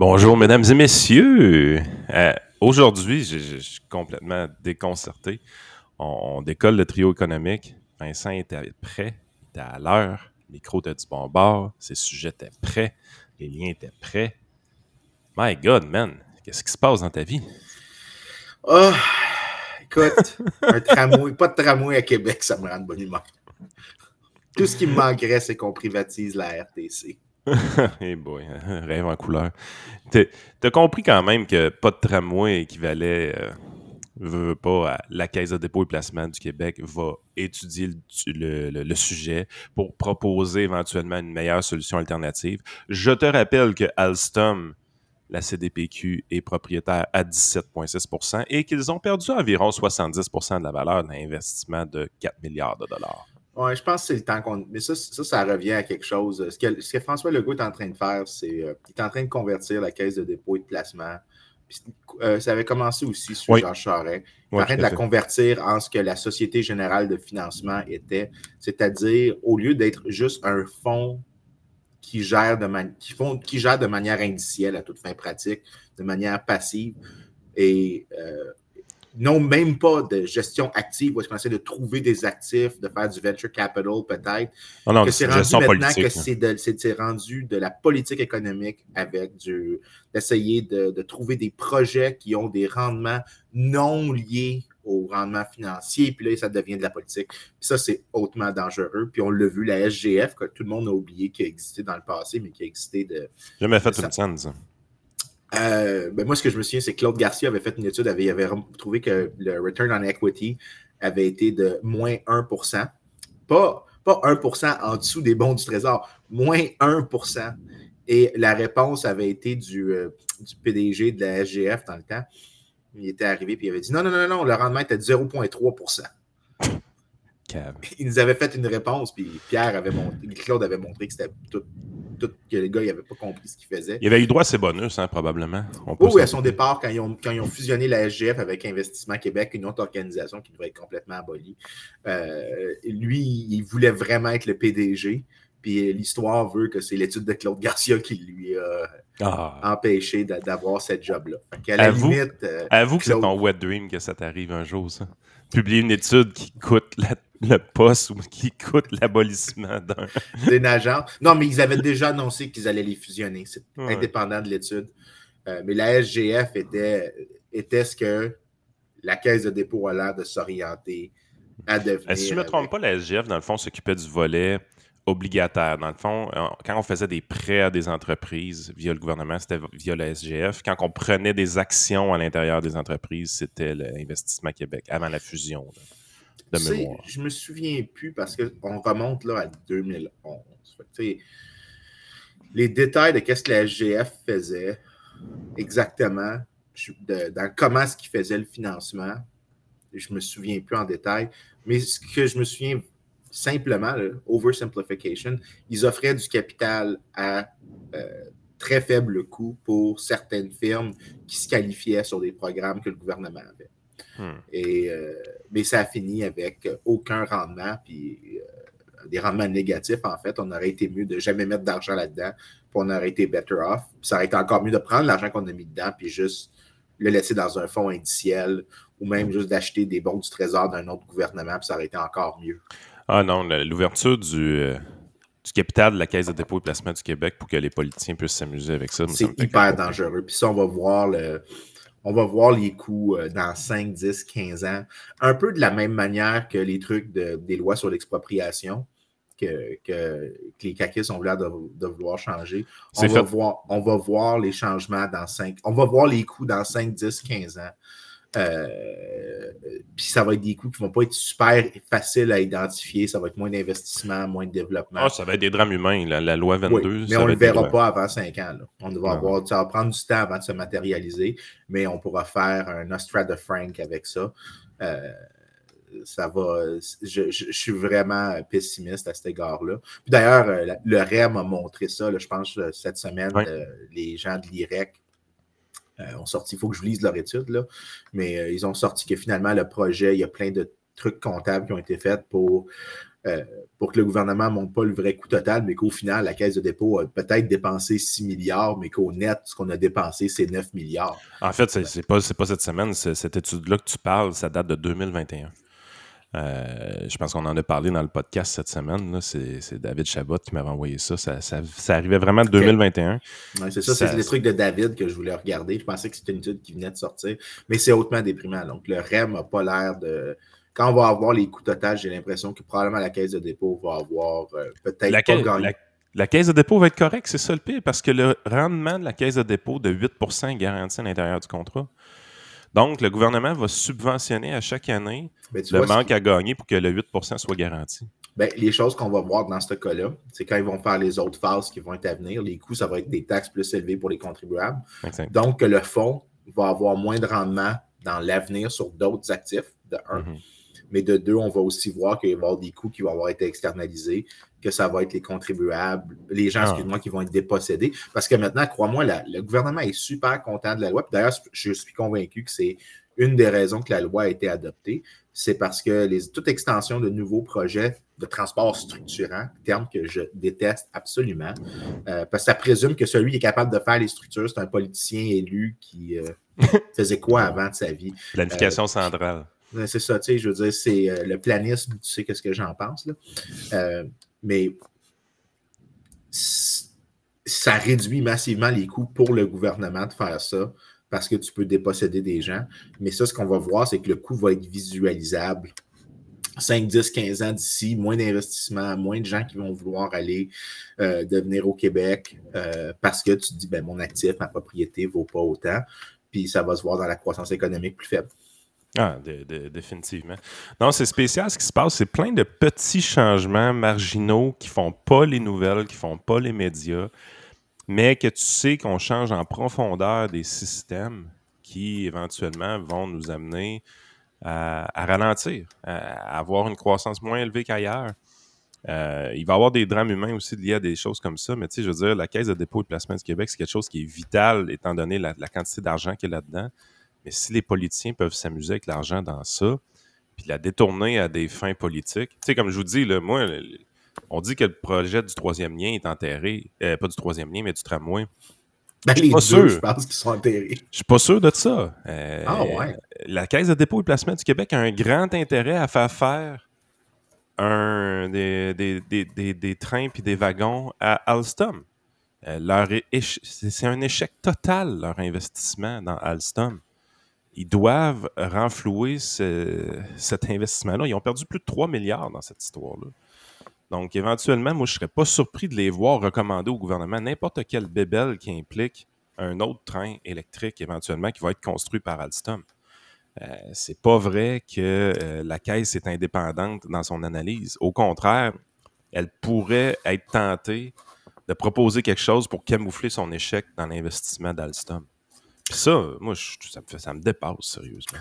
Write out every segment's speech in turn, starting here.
Bonjour, mesdames et messieurs. Euh, aujourd'hui, je, suis complètement déconcerté. On, décolle le trio économique. Vincent était prêt, il était à l'heure. Le micro était du bon bord, ses sujets étaient prêts, les liens étaient prêts. My God, man, qu'est-ce qui se passe dans ta vie? Oh, écoute, un tramway, pas de tramway à Québec, ça me rend de bonne humeur. Tout ce qui me manquerait, c'est qu'on privatise la RTC. hey boy, rêve en couleur. T'as compris quand même que pas de tramway équivalait, euh, pas, à la Caisse de dépôt et placement du Québec va étudier le, sujet pour proposer éventuellement une meilleure solution alternative. Je te rappelle que Alstom, la CDPQ, est propriétaire à 17,6% et qu'ils ont perdu environ 70% de la valeur d'un investissement de 4 milliards de dollars. Oui, je pense que c'est le temps qu'on. Mais ça, ça, ça, revient à quelque chose. Ce que, ce que, François Legault est en train de faire, c'est euh, il est en train de convertir la caisse de dépôt et de placement. Euh, ça avait commencé aussi sur Jean Charest. Il est en train de la convertir en ce que la Société générale de financement était, c'est-à-dire au lieu d'être juste un fonds qui gère, de qui, font, qui gère de manière indicielle à toute fin pratique, de manière passive, et euh, non même pas de gestion active où est-ce qu'on essaie de trouver des actifs, de faire du venture capital peut-être. Oh que c'est rendu maintenant que c'est rendu de la politique économique avec du d'essayer de, trouver des projets qui ont des rendements non liés au rendement financier, puis là, ça devient de la politique. Puis ça, c'est hautement dangereux. Puis on l'a vu, la SGF, que tout le monde a oublié qui a existé dans le passé, mais qui a existé de. Jamais fait une scène, ça. Euh, ben moi, ce que je me souviens, c'est que Claude Garcia avait fait une étude, avait, avait trouvé que le return on equity avait été de moins 1 Pas, pas 1% en dessous des bons du Trésor, moins 1% Et la réponse avait été du, euh, du PDG de la SGF dans le temps. Il était arrivé et il avait dit non, non, non, non, le rendement était de 0,3% Il nous avait fait une réponse, puis Pierre avait montré, Claude avait montré que c'était tout que les gars n'avaient pas compris ce qu'ils faisaient. Il avait eu droit à ses bonus, hein, probablement. oui, à son départ, quand ils, ont, quand ils, ont, fusionné la SGF avec Investissement Québec, une autre organisation qui devrait être complètement abolie, euh, lui, il voulait vraiment être le PDG. Puis l'histoire veut que c'est l'étude de Claude Garcia qui lui a ah. empêché d'avoir cette job-là. Avoue, euh, avoue que c'est ton wet dream que ça t'arrive un jour, ça. Publier une étude qui coûte la le poste ou qui coûte l'abolissement d'un. Agence. Non, mais ils avaient déjà annoncé qu'ils allaient les fusionner. C'est indépendant de l'étude. Euh, mais la SGF était, était ce que la Caisse de dépôt a l'air de s'orienter à devenir. Si je ne me trompe pas, la SGF, dans le fond, s'occupait du volet obligataire. Dans le fond, quand on faisait des prêts à des entreprises via le gouvernement, c'était via la SGF. Quand on prenait des actions à l'intérieur des entreprises, c'était l'Investissement Québec, avant la fusion de mémoire. Je me souviens plus parce qu'on remonte là à 2011. les détails de ce que la SGF faisait exactement, dans comment est-ce qu'ils faisaient le financement, je me souviens plus en détail, mais ce que je me souviens simplement, oversimplification, ils offraient du capital à euh, très faible coût pour certaines firmes qui se qualifiaient sur des programmes que le gouvernement avait. Hmm. Et, euh, mais ça a fini avec aucun rendement, puis euh, des rendements négatifs, en fait. On aurait été mieux de jamais mettre d'argent là-dedans, puis on aurait été better off. ça aurait été encore mieux de prendre l'argent qu'on a mis dedans, puis juste le laisser dans un fonds indiciel, ou même juste d'acheter des bons du trésor d'un autre gouvernement, puis ça aurait été encore mieux. Ah non, l'ouverture du, euh, du capital de la Caisse de dépôt et placement du Québec pour que les politiciens puissent s'amuser avec ça. C'est hyper dangereux. Puis ça, on va voir le, on va voir les coûts euh, dans 5, 10, 15 ans. Un peu de la même manière que les trucs des lois sur l'expropriation que, les caquistes ont l'air de, vouloir changer. On va, voir, on va voir les changements dans 5, on va voir les coûts dans 5, 10, 15 ans. Euh, puis ça va être des coûts qui ne vont pas être super faciles à identifier. Ça va être moins d'investissement, moins de développement. Ah, ça va être des drames humains, la, loi 22. mais on ne le verra pas avant 5 ans. On va avoir, ça va prendre du temps avant de se matérialiser, mais on pourra faire un Nostrada Frank avec ça. Euh, ça va. Je, suis vraiment pessimiste à cet égard-là. D'ailleurs, euh, le REM a montré ça, je pense, cette semaine, les gens de l'IREC euh, ont sorti, il faut que je lise leur étude, là, mais euh, ils ont sorti que finalement, le projet, il y a plein de trucs comptables qui ont été faits pour, euh, pour que le gouvernement ne monte pas le vrai coût total, mais qu'au final, la Caisse de dépôt a peut-être dépensé 6 milliards, mais qu'au net, ce qu'on a dépensé, c'est 9 milliards. En fait, c'est n'est pas, pas cette semaine, cette étude-là que tu parles, ça date de 2021. Euh, je pense qu'on en a parlé dans le podcast cette semaine. C'est David Chabot qui m'avait envoyé ça. Ça, ça. arrivait vraiment de 2021. c'est ça, c'est les trucs de David que je voulais regarder. Je pensais que c'était une étude qui venait de sortir, mais c'est hautement déprimant. Donc, le REM n'a pas l'air de. Quand on va avoir les coûts totaux, j'ai l'impression que probablement la caisse de dépôt va avoir euh, peut-être la, pas gagné. La, caisse de dépôt va être correcte, c'est ça le pire, parce que le rendement de la caisse de dépôt de 8% est à l'intérieur du contrat. Donc, le gouvernement va subventionner à chaque année ben, le manque à gagner pour que le 8% soit garanti. Ben, les choses qu'on va voir dans ce cas-là, c'est quand ils vont faire les autres phases qui vont être à venir, les coûts, ça va être des taxes plus élevées pour les contribuables. Donc, le fonds va avoir moins de rendement dans l'avenir sur d'autres actifs, de un. Mm-hmm. Mais de deux, on va aussi voir qu'il va y avoir des coûts qui vont avoir été externalisés, que ça va être les contribuables, les gens, ah. excuse-moi, qui vont être dépossédés. Parce que maintenant, crois-moi, le gouvernement est super content de la loi. D'ailleurs, je suis convaincu que c'est une des raisons que la loi a été adoptée. C'est parce que les, toute extension de nouveaux projets de transport structurant, terme que je déteste absolument, euh, parce que ça présume que celui qui est capable de faire les structures, c'est un politicien élu qui euh, faisait quoi avant de sa vie. Planification centrale. C'est ça, tu sais, je veux dire, c'est euh, le planisme, tu sais qu'est-ce que j'en pense. Là. Euh, mais ça réduit massivement les coûts pour le gouvernement de faire ça parce que tu peux déposséder des gens. Mais ça, ce qu'on va voir, c'est que le coût va être visualisable. 5, 10, 15 ans d'ici, moins d'investissements, moins de gens qui vont vouloir aller euh, devenir au Québec parce que tu te dis, ben, mon actif, ma propriété ne vaut pas autant. Puis ça va se voir dans la croissance économique plus faible. Ah, définitivement. Non, c'est spécial ce qui se passe. C'est plein de petits changements marginaux qui font pas les nouvelles, qui font pas les médias, mais que tu sais qu'on change en profondeur des systèmes qui éventuellement vont nous amener à, ralentir, à, avoir une croissance moins élevée qu'ailleurs. Euh, il va y avoir des drames humains aussi liés à des choses comme ça, mais tu sais, je veux dire, la Caisse de dépôt de placement du Québec, c'est quelque chose qui est vital étant donné la, la quantité d'argent qu'il y a là-dedans. Mais si les politiciens peuvent s'amuser avec l'argent dans ça, puis la détourner à des fins politiques, tu sais, comme je vous dis, là, moi, on dit que le projet du troisième lien est enterré, euh, pas du troisième lien, mais du tramway. Ben, les deux, sûr. je pense qu'ils sont enterrés. Je suis pas sûr de ça. Euh, ah ouais. La Caisse de dépôt et placement du Québec a un grand intérêt à faire faire un, des, des, trains puis des wagons à Alstom. Euh, c'est un échec total, leur investissement dans Alstom ils doivent renflouer cet investissement-là. Ils ont perdu plus de 3 milliards dans cette histoire-là. Donc, éventuellement, moi, je ne serais pas surpris de les voir recommander au gouvernement n'importe quel bébel qui implique un autre train électrique éventuellement qui va être construit par Alstom. Euh, c'est pas vrai que euh, la caisse est indépendante dans son analyse. Au contraire, elle pourrait être tentée de proposer quelque chose pour camoufler son échec dans l'investissement d'Alstom ça, moi, ça, me ça me dépasse sérieusement.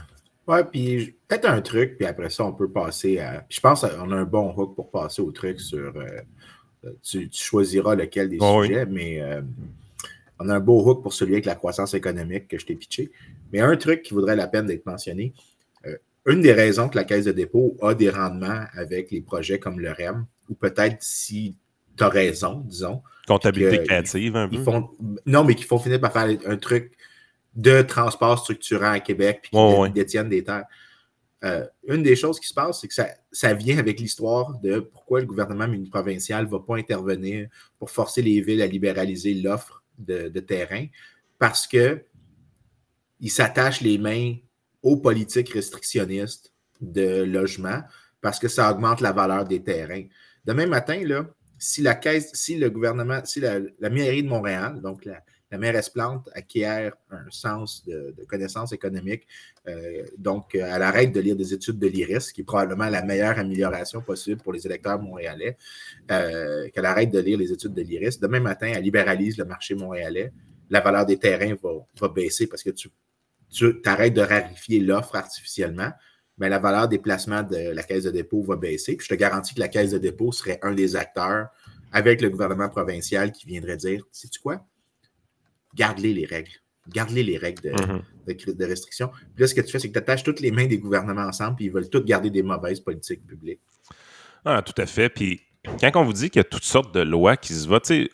Ouais, puis peut-être un truc, puis après ça, on peut passer à. je pense qu'on a un bon hook pour passer au truc sur. Euh, tu, choisiras lequel des sujets, mais euh, on a un beau hook pour celui avec la croissance économique que je t'ai pitché. Mais un truc qui vaudrait la peine d'être mentionné, euh, une des raisons que la Caisse de dépôt a des rendements avec les projets comme le REM, ou peut-être si tu as raison, disons. Comptabilité créative, un peu. font, non, mais qui font finir par faire un truc de transport structurant à Québec puis qui détiennent des terres. Euh, une des choses qui se passe, c'est que ça, vient avec l'histoire de pourquoi le gouvernement provincial ne va pas intervenir pour forcer les villes à libéraliser l'offre de, terrain parce qu'il s'attache les mains aux politiques restrictionnistes de logement parce que ça augmente la valeur des terrains. Demain matin, là, si la caisse, si le gouvernement, si la, la mairie de Montréal, donc la, la mairesse Plante acquiert un sens de, connaissance économique. Euh, donc, elle arrête de lire des études de l'IRIS, qui est probablement la meilleure amélioration possible pour les électeurs montréalais, euh, qu'elle arrête de lire les études de l'IRIS. Demain matin, elle libéralise le marché montréalais. La valeur des terrains va, baisser parce que tu, tu arrêtes de rarifier l'offre artificiellement. Mais la valeur des placements de la caisse de dépôt va baisser. Puis je te garantis que la caisse de dépôt serait un des acteurs avec le gouvernement provincial qui viendrait dire Sais-tu quoi? Garde-les les règles. Garde-les les règles de, Mhm. de, restriction. Puis là, ce que tu fais, c'est que tu attaches toutes les mains des gouvernements ensemble, puis ils veulent toutes garder des mauvaises politiques publiques. Ah, tout à fait. Puis quand on vous dit qu'il y a toutes sortes de lois qui se votent, tu sais,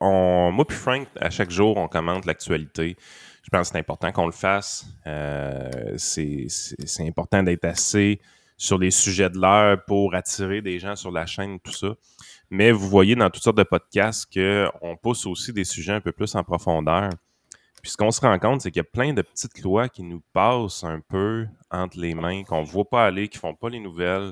on, moi puis Frank, à chaque jour, on commente l'actualité. Je pense que c'est important qu'on le fasse. Euh, c'est important d'être assez sur les sujets de l'heure pour attirer des gens sur la chaîne, tout ça. Mais vous voyez dans toutes sortes de podcasts qu'on pousse aussi des sujets un peu plus en profondeur. Puis ce qu'on se rend compte, c'est qu'il y a plein de petites lois qui nous passent un peu entre les mains, qu'on ne voit pas aller, qui font pas les nouvelles,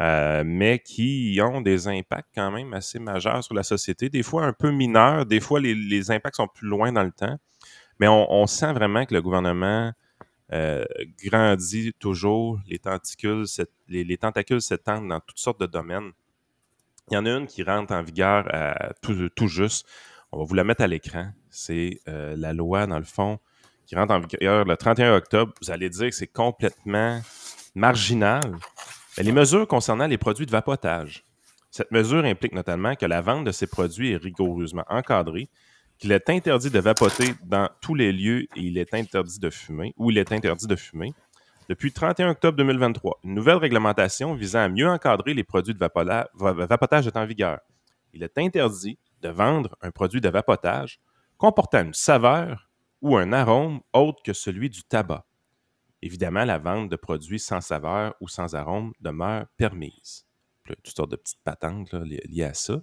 euh, mais qui ont des impacts quand même assez majeurs sur la société. Des fois un peu mineurs, des fois les, impacts sont plus loin dans le temps. Mais on sent vraiment que le gouvernement euh, grandit toujours, les tentacules, s'ét- les, les tentacules s'étendent dans toutes sortes de domaines. Il y en a une qui rentre en vigueur tout juste. On va vous la mettre à l'écran. C'est euh, la loi, dans le fond, qui rentre en vigueur le 31 octobre. Vous allez dire que c'est complètement marginal. Mais les mesures concernant les produits de vapotage. Cette mesure implique notamment que la vente de ces produits est rigoureusement encadrée, qu'il est interdit de vapoter dans tous les lieux et il est interdit de fumer, ou il est interdit de fumer. Depuis le 31 octobre 2023, une nouvelle réglementation visant à mieux encadrer les produits de vapotage est en vigueur. Il est interdit de vendre un produit de vapotage comportant une saveur ou un arôme autre que celui du tabac. Évidemment, la vente de produits sans saveur ou sans arôme demeure permise. Toutes sortes de petites patentes liées à ça.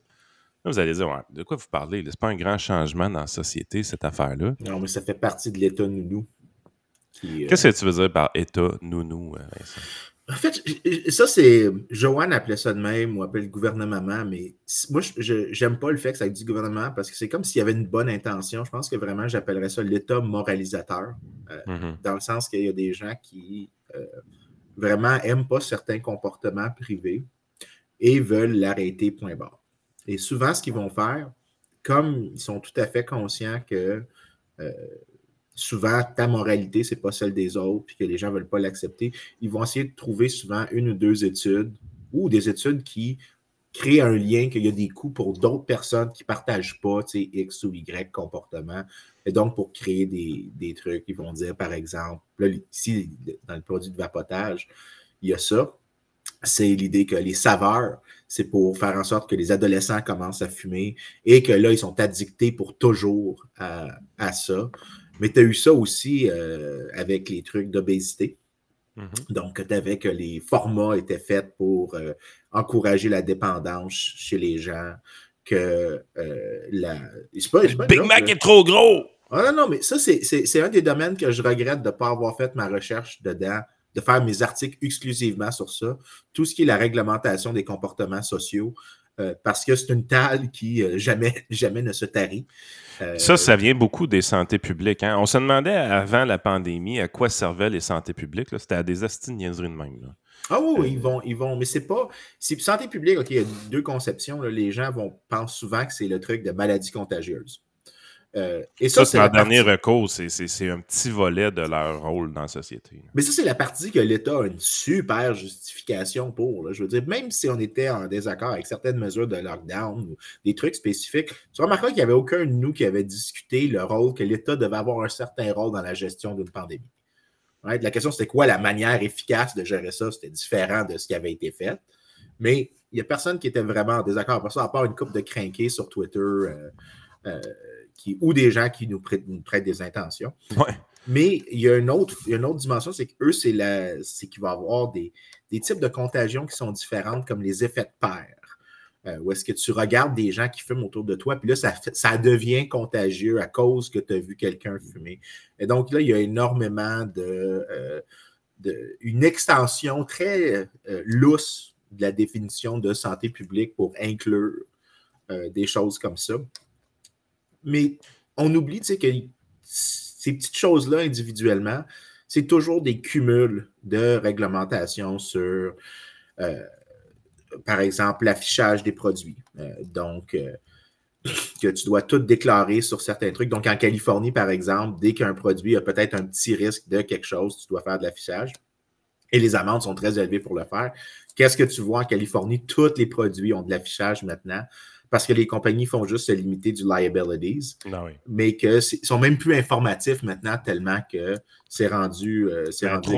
Là, vous allez dire, Ouais, de quoi vous parlez? C'est pas un grand changement dans la société, cette affaire-là? Non, mais ça fait partie de l'État nounou. euh, Qu'est-ce que tu veux dire par État nounou, euh, Vincent? En fait, ça, c'est. Joanne appelait ça de même ou appelle le gouvernement, mais moi, je j'aime pas le fait que ça ait du gouvernement parce que c'est comme s'il y avait une bonne intention. Je pense que vraiment, j'appellerais ça l'État moralisateur, Mhm. dans le sens qu'il y a des gens qui euh, vraiment aiment pas certains comportements privés et veulent l'arrêter, point barre. Et souvent, ce qu'ils vont faire, comme ils sont tout à fait conscients que euh, souvent ta moralité, c'est pas celle des autres, puis que les gens veulent pas l'accepter, ils vont essayer de trouver souvent une ou deux études ou des études qui créent un lien, qu'il y a des coûts pour d'autres personnes qui partagent pas, X ou Y comportement. Et donc, pour créer des, des trucs, ils vont dire, par exemple, là, ici, dans le produit de vapotage, il y a ça. C'est l'idée que les saveurs, c'est pour faire en sorte que les adolescents commencent à fumer et que là, ils sont addictés pour toujours à, à ça. Mais tu as eu ça aussi euh, avec les trucs d'obésité. Mhm. Donc, tu avais que les formats étaient faits pour euh, encourager la dépendance chez les gens, que euh, la. pas- Big Mac là. est trop gros! Ah non, non, mais ça, c'est- c'est c'est un des domaines que je regrette de ne pas avoir fait ma recherche dedans, de faire mes articles exclusivement sur ça. Tout ce qui est la réglementation des comportements sociaux, euh, parce que c'est une tale qui euh, jamais, jamais ne se tarit. Euh, Ça, ça vient beaucoup des santé publiques. hein. On se demandait avant la pandémie à quoi servaient les santé publiques. C'était à des astis de même. là. Ah oui, oui, ils vont, ils vont, mais c'est pas. C'est santé publique, OK, il y a deux conceptions. là. Les gens vont pensent souvent que c'est le truc de maladie contagieuse. Euh, et Ça, ça, c'est la leur dernier partie- recours. C'est- un petit volet de leur rôle dans la société. Mais ça, c'est la partie que l'État a une super justification pour. là. Je veux dire, même si on était en désaccord avec certaines mesures de lockdown ou des trucs spécifiques, tu remarqueras qu'il n'y avait aucun de nous qui avait discuté le rôle que l'État devait avoir un certain rôle dans la gestion d'une pandémie. Right? La question, c'était quoi la manière efficace de gérer ça? C'était différent de ce qui avait été fait. Mais il n'y a personne qui était vraiment en désaccord avec ça, à part une couple de crinqués sur Twitter euh, euh, qui, ou des gens qui nous prêtent, nous prêtent des intentions. Ouais. Mais il y a une autre, une dimension, c'est qu'eux, c'est la- c'est qu'il va y avoir des, des types de contagions qui sont différentes, comme les effets de paire. Euh, où est-ce que tu regardes des gens qui fument autour de toi, puis là, ça, devient contagieux à cause que tu as vu quelqu'un fumer. Et donc là, il y a énormément de, euh, de une extension très euh, lousse de la définition de santé publique pour inclure euh, des choses comme ça. Mais on oublie, que ces petites choses-là individuellement, c'est toujours des cumuls de réglementation sur, euh, par exemple, l'affichage des produits. Euh, donc, euh, que tu dois tout déclarer sur certains trucs. Donc, en Californie, par exemple, dès qu'un produit a peut-être un petit risque de quelque chose, tu dois faire de l'affichage. Et les amendes sont très élevées pour le faire. Qu'est-ce que tu vois en Californie? Tous les produits ont de l'affichage maintenant parce que les compagnies font juste se limiter du liabilities, oui. mais qu'ils sont même plus informatifs maintenant tellement que c'est rendu. euh, rendu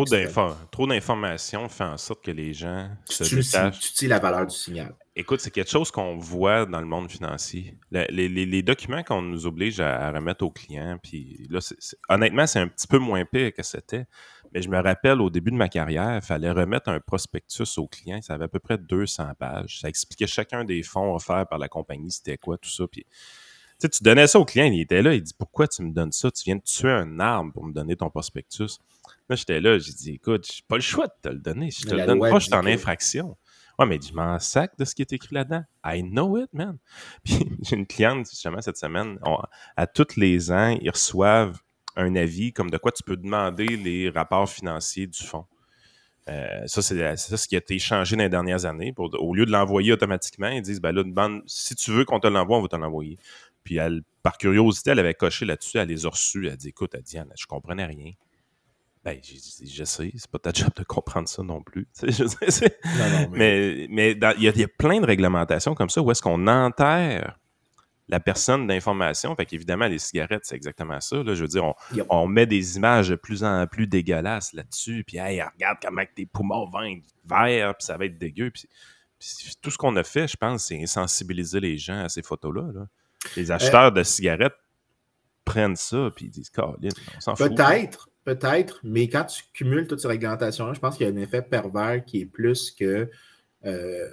trop d'informations fait en sorte que les gens se Tu, détachent. tu la valeur du signal. Écoute, c'est quelque chose qu'on voit dans le monde financier. Le- les, les- les documents qu'on nous oblige à, à remettre aux clients, puis là, honnêtement, c'est un petit peu moins pire que c'était. Mais je me rappelle, au début de ma carrière, il fallait remettre un prospectus aux clients. Ça avait à peu près 200 pages. Ça expliquait chacun des fonds offerts par la compagnie, c'était quoi, tout ça. Puis, tu sais, tu donnais ça au client, il était là, il dit Pourquoi tu me donnes ça? Tu viens de tuer un arbre pour me donner ton prospectus. Là, j'étais là, j'ai dit Écoute, j'ai pas le choix de te le donner. Si je te le donne pas, je suis en infraction. Ouais, mais je m'en sac de ce qui est écrit là-dedans. I know it, man. Puis j'ai une cliente, justement, cette semaine, on- à tous les ans, ils reçoivent un avis comme de quoi tu peux demander les rapports financiers du fonds. Euh, ça, c'est ce qui a été changé dans les dernières années. Pour, au lieu de l'envoyer automatiquement, ils disent ben là, demande, si tu veux qu'on te l'envoie, on va te l'envoyer. Puis elle, par curiosité, elle avait coché là-dessus, elle les a reçus. Elle dit Écoute, elle dit, Diane, je comprenais rien. Ben, j'ai dit, je sais, c'est pas ta job de comprendre ça non plus. Tu sais, je sais, c'est- Non, non, mais y, a- il y a plein de réglementations comme ça où est-ce qu'on enterre la personne d'information. Fait qu'évidemment, les cigarettes, c'est exactement ça. Là. Je veux dire, on, Yep. on met des images de plus en plus dégueulasses là-dessus. Puis, hey, regarde comment tes poumons vont être verts, puis ça va être dégueu. Puis, puis tout ce qu'on a fait, je pense, c'est insensibiliser les gens à ces photos-là. là. Les acheteurs de cigarettes prennent ça, puis ils disent, Caroline, on s'en fout. Peut-être, peut-être, mais quand tu cumules toutes ces réglementations-là, je pense qu'il y a un effet pervers qui est plus que. euh,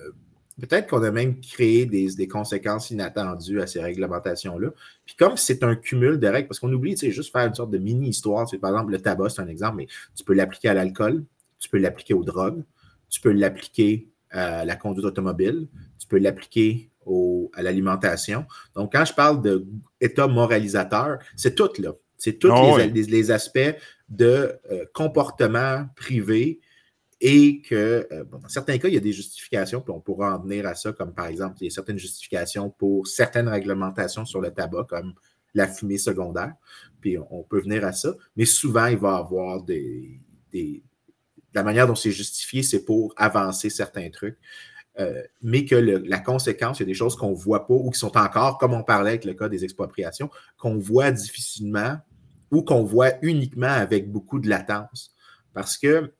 peut-être qu'on a même créé des, des conséquences inattendues à ces réglementations-là. Puis comme c'est un cumul de règles, parce qu'on oublie, tu sais, juste faire une sorte de mini-histoire. C'est, par exemple, le tabac, c'est un exemple, mais tu peux l'appliquer à l'alcool, tu peux l'appliquer aux drogues, tu peux l'appliquer à la conduite automobile, tu peux l'appliquer à l'alimentation. Donc, quand je parle d'état moralisateur, c'est tout là. C'est tous Ah les, ouais. les- les aspects de euh, comportement privé et que, euh, dans certains cas, il y a des justifications, puis on pourra en venir à ça, comme par exemple, il y a certaines justifications pour certaines réglementations sur le tabac, comme la fumée secondaire, puis on, peut venir à ça, mais souvent, il va y avoir des, la manière dont c'est justifié, c'est pour avancer certains trucs. Euh, mais que la conséquence, il y a des choses qu'on ne voit pas ou qui sont encore, comme on parlait avec le cas des expropriations, qu'on voit difficilement ou qu'on voit uniquement avec beaucoup de latence. Parce que,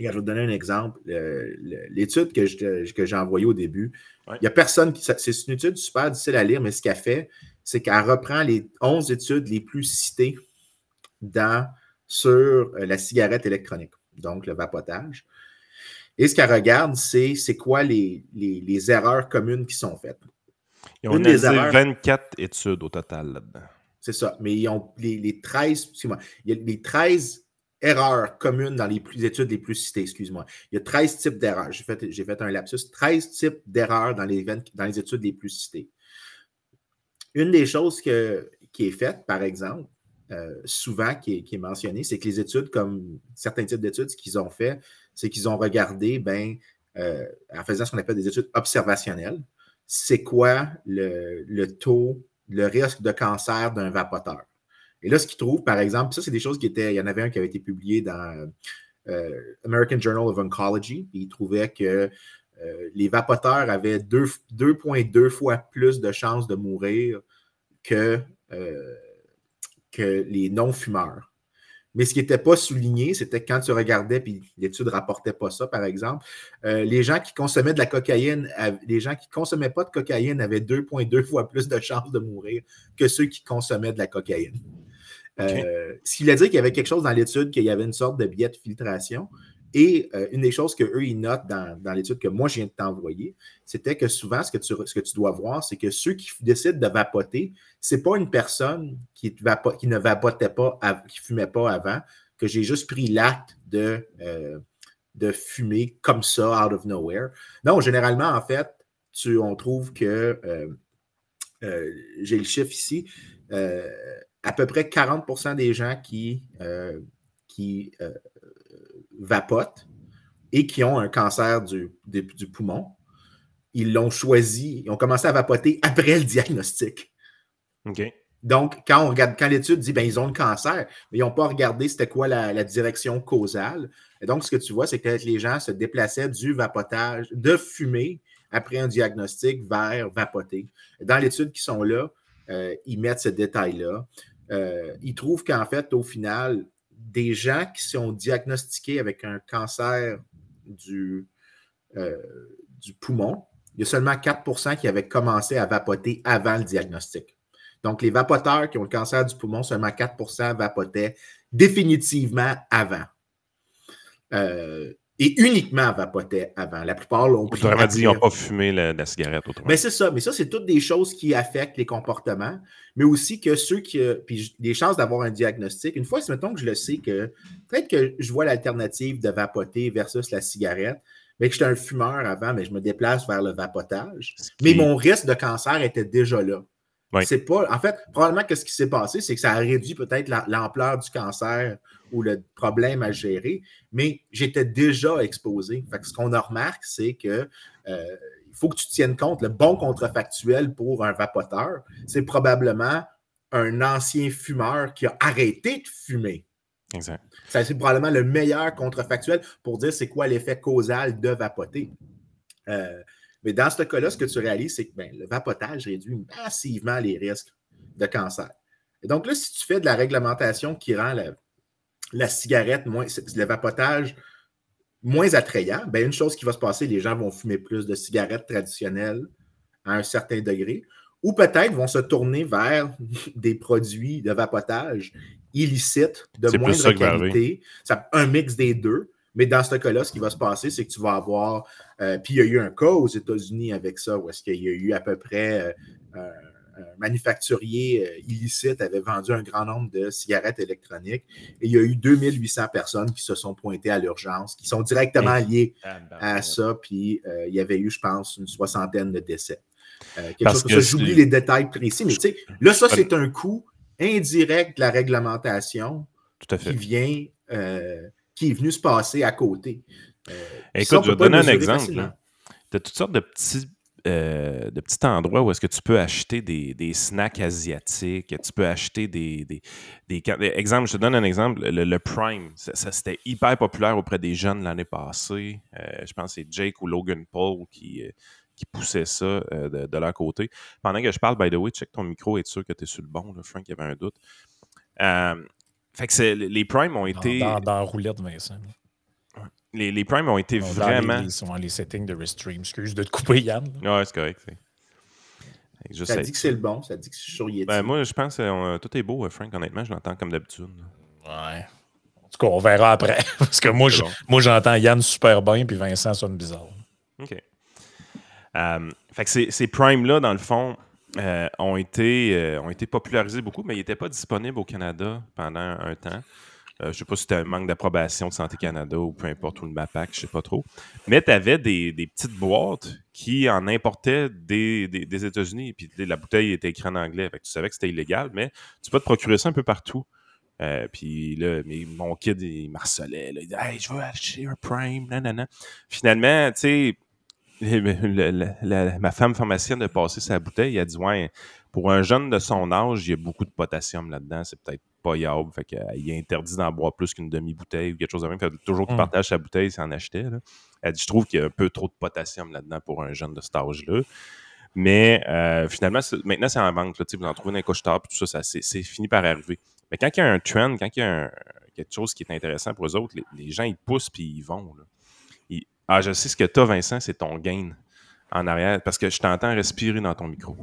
regarde, je vais te donner un exemple. Le- le- L'étude que j'ai envoyée au début, il n'y a personne qui. C'est une étude super difficile à lire, mais ce qu'elle fait, c'est qu'elle reprend les 11 études les plus citées dans, sur euh, la cigarette électronique, donc le vapotage. Et ce qu'elle regarde, c'est c'est quoi les, les- les erreurs communes qui sont faites. Une des analysé erreurs- 24 études au total là-dedans. C'est ça. Mais ils ont les, les 13, excuse-moi, a les 13 erreurs communes dans les études les plus citées, excuse-moi. Il y a 13 types d'erreurs. J'ai fait, un lapsus. 13 types d'erreurs dans les, 20 dans les études les plus citées. Une des choses qui est faite, par exemple, euh, souvent qui est, qui est mentionnée, c'est que les études, comme certains types d'études, ce qu'ils ont fait, c'est qu'ils ont regardé, ben, euh, en faisant ce qu'on appelle des études observationnelles, c'est quoi le, le taux, le risque de cancer d'un vapoteur. Et là, ce qu'ils trouvent, par exemple, ça, c'est des choses qui étaient. Il y en avait un qui avait été publié dans euh, American Journal of Oncology. puis il trouvait que euh, les vapoteurs avaient deux- 2,2 fois plus de chances de mourir que, euh, que les non-fumeurs. Mais ce qui n'était pas souligné, c'était quand tu regardais, puis l'étude ne rapportait pas ça, par exemple, euh, les gens qui consommaient de la cocaïne, les gens qui ne consommaient pas de cocaïne avaient 2,2 fois plus de chances de mourir que ceux qui consommaient de la cocaïne. Euh, ce qui voulait dire qu'il y avait quelque chose dans l'étude, qu'il y avait une sorte de biais de filtration. Et euh, une des choses qu'eux, ils notent dans, dans l'étude que moi, je viens de t'envoyer, c'était que souvent, ce que tu, ce que tu dois voir, c'est que ceux qui décident de vapoter, ce n'est pas une personne qui, vapo- qui ne vapotait pas, av- qui ne fumait pas avant, que j'ai juste pris l'acte de, euh, de fumer comme ça, out of nowhere. Non, généralement, en fait, tu, on trouve que, euh, j'ai le chiffre ici, à peu près 40% des gens qui, euh, qui euh, vapotent et qui ont un cancer du, du, du poumon, ils l'ont choisi, ils ont commencé à vapoter après le diagnostic. OK. Donc, quand, on regarde, quand l'étude dit ben, ils ont le cancer, mais ils n'ont pas regardé c'était quoi la, la direction causale. Et donc, ce que tu vois, c'est que les gens se déplaçaient du vapotage, de fumer après un diagnostic vers vapoter. Dans l'étude qui sont là, ils mettent ce détail-là. Euh, ils trouvent qu'en fait, au final, des gens qui sont diagnostiqués avec un cancer du, euh, poumon, il y a seulement 4% qui avaient commencé à vapoter avant le diagnostic. Donc, les vapoteurs qui ont le cancer du poumon, seulement 4% vapotaient définitivement avant. Euh, et uniquement vapotaient avant. La plupart l'ont pris. Vraiment dit, ils n'ont pas fumé la, cigarette autrement. Mais c'est ça. Mais ça, c'est toutes des choses qui affectent les comportements, mais aussi que ceux qui. Puis des chances d'avoir un diagnostic. Une fois, mettons que je le sais que peut-être que je vois l'alternative de vapoter versus la cigarette, mais que j'étais un fumeur avant, mais je me déplace vers le vapotage. Mais mon risque de cancer était déjà là. C'est pas. En fait, probablement que ce qui s'est passé, c'est que ça a réduit peut-être l'ampleur du cancer ou le problème à gérer, mais j'étais déjà exposé. Fait que ce qu'on remarque, c'est que euh, il faut que tu tiennes compte, le bon contrefactuel pour un vapoteur, c'est probablement un ancien fumeur qui a arrêté de fumer. Exact. C'est probablement le meilleur contrefactuel pour dire c'est quoi l'effet causal de vapoter. Euh, mais dans ce cas-là, ce que tu réalises, c'est que ben, le vapotage réduit massivement les risques de cancer. Et donc là, si tu fais de la réglementation qui rend la, cigarette moins, le vapotage moins attrayant, ben, une chose qui va se passer, les gens vont fumer plus de cigarettes traditionnelles à un certain degré, ou peut-être vont se tourner vers des produits de vapotage illicites de moindre qualité. Ça, un mix des deux. Mais dans ce cas-là, ce qui va se passer, c'est que tu vas avoir. Euh, puis il y a eu un cas aux États-Unis avec ça, où est-ce qu'il y a eu à peu près euh, un manufacturier euh, illicite avait vendu un grand nombre de cigarettes électroniques. Et il y a eu 2800 personnes qui se sont pointées à l'urgence, qui sont directement liées à ça. Puis il y avait eu, je pense, une soixantaine de décès. quelque chose que j'oublie les détails précis, mais tu sais, là, ça, c'est un coût indirect de la réglementation Tout à fait. qui vient qui est venu se passer à côté. Euh, Écoute, je vais te donner un exemple. Tu as toutes sortes de petits, euh, de petits endroits où est-ce que tu peux acheter des, des, snacks asiatiques, tu peux acheter des, des, des, Exemple, je te donne un exemple, le, Prime, ça, c'était hyper populaire auprès des jeunes l'année passée. Euh, je pense que c'est Jake ou Logan Paul qui, qui poussait ça de, leur côté. Pendant que je parle, by the way, check ton micro, et sûr que tu es sur le bon, là, Frank, il y avait un doute. Fait que les Primes ont été. Dans, dans, la roulette, Vincent. Les, les Primes ont été vraiment. ils sont dans les settings de Restream. Excuse de te couper, Yann. Ouais, c'est correct. ça dit que c'est le bon, ça dit que c'est sur Yeti. Ben, moi, je pense que euh, tout est beau, euh, Frank, honnêtement, je l'entends comme d'habitude. Ouais. En tout cas, on verra après. Parce que moi, moi j'entends Yann super bien, puis Vincent sonne bizarre. OK. Euh, fait que ces, ces Primes-là, dans le fond, euh, ont, été, euh, ont été popularisés beaucoup, mais ils n'étaient pas disponibles au Canada pendant un temps. Euh, je ne sais pas si c'était un manque d'approbation de Santé Canada ou peu importe, ou le MAPAC, je ne sais pas trop. Mais tu avais des, petites boîtes qui en importaient des, des, États-Unis. Puis la bouteille était écrite en anglais. Fait tu savais que c'était illégal, mais tu peux te procurer ça un peu partout. puis là, mon kid, il marcelait. il disait Hey, je veux acheter un Prime. Nanana. Finalement, tu sais, ma femme pharmacienne a passé sa bouteille. Elle a dit Ouais, pour un jeune de son âge, il y a beaucoup de potassium là-dedans. C'est peut-être pas yable. Fait qu'il est interdit d'en boire plus qu'une demi-bouteille ou quelque chose de même. Fait toujours qu'il mmh. partage sa bouteille, s'en achetait. Elle dit Je trouve qu'il y a un peu trop de potassium là-dedans pour un jeune de cet âge-là. Mais euh, finalement, maintenant, c'est en vente. Là, vous en trouvez dans les couches tard, tout ça, ça c'est fini par arriver. Mais quand il y a un trend, quand il y a quelque chose qui est intéressant pour eux autres, les, gens, ils poussent puis ils vont. Là. Ah, je sais ce que tu as, Vincent, c'est ton gain en arrière, parce que je t'entends respirer dans ton micro.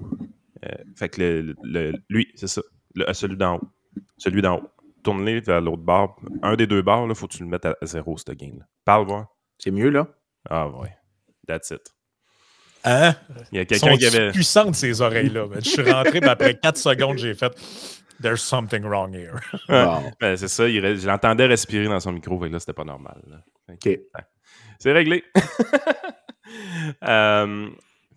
Euh, fait que le, lui, c'est ça. Le, celui d'en haut. Celui d'en haut. Tourne-les vers l'autre barre. Un des deux barres, il faut que tu le mettes à zéro, ce gain-là. Parle, voir. C'est mieux, là? Ah, ouais. That's it. Hein? Il y a quelqu'un qui avait. puissante, ces oreilles-là. Je suis rentré, mais après 4 secondes, j'ai fait. There's something wrong here. Ben, c'est ça, je l'entendais respirer dans son micro, fait là, c'était pas normal. OK. C'est réglé. euh,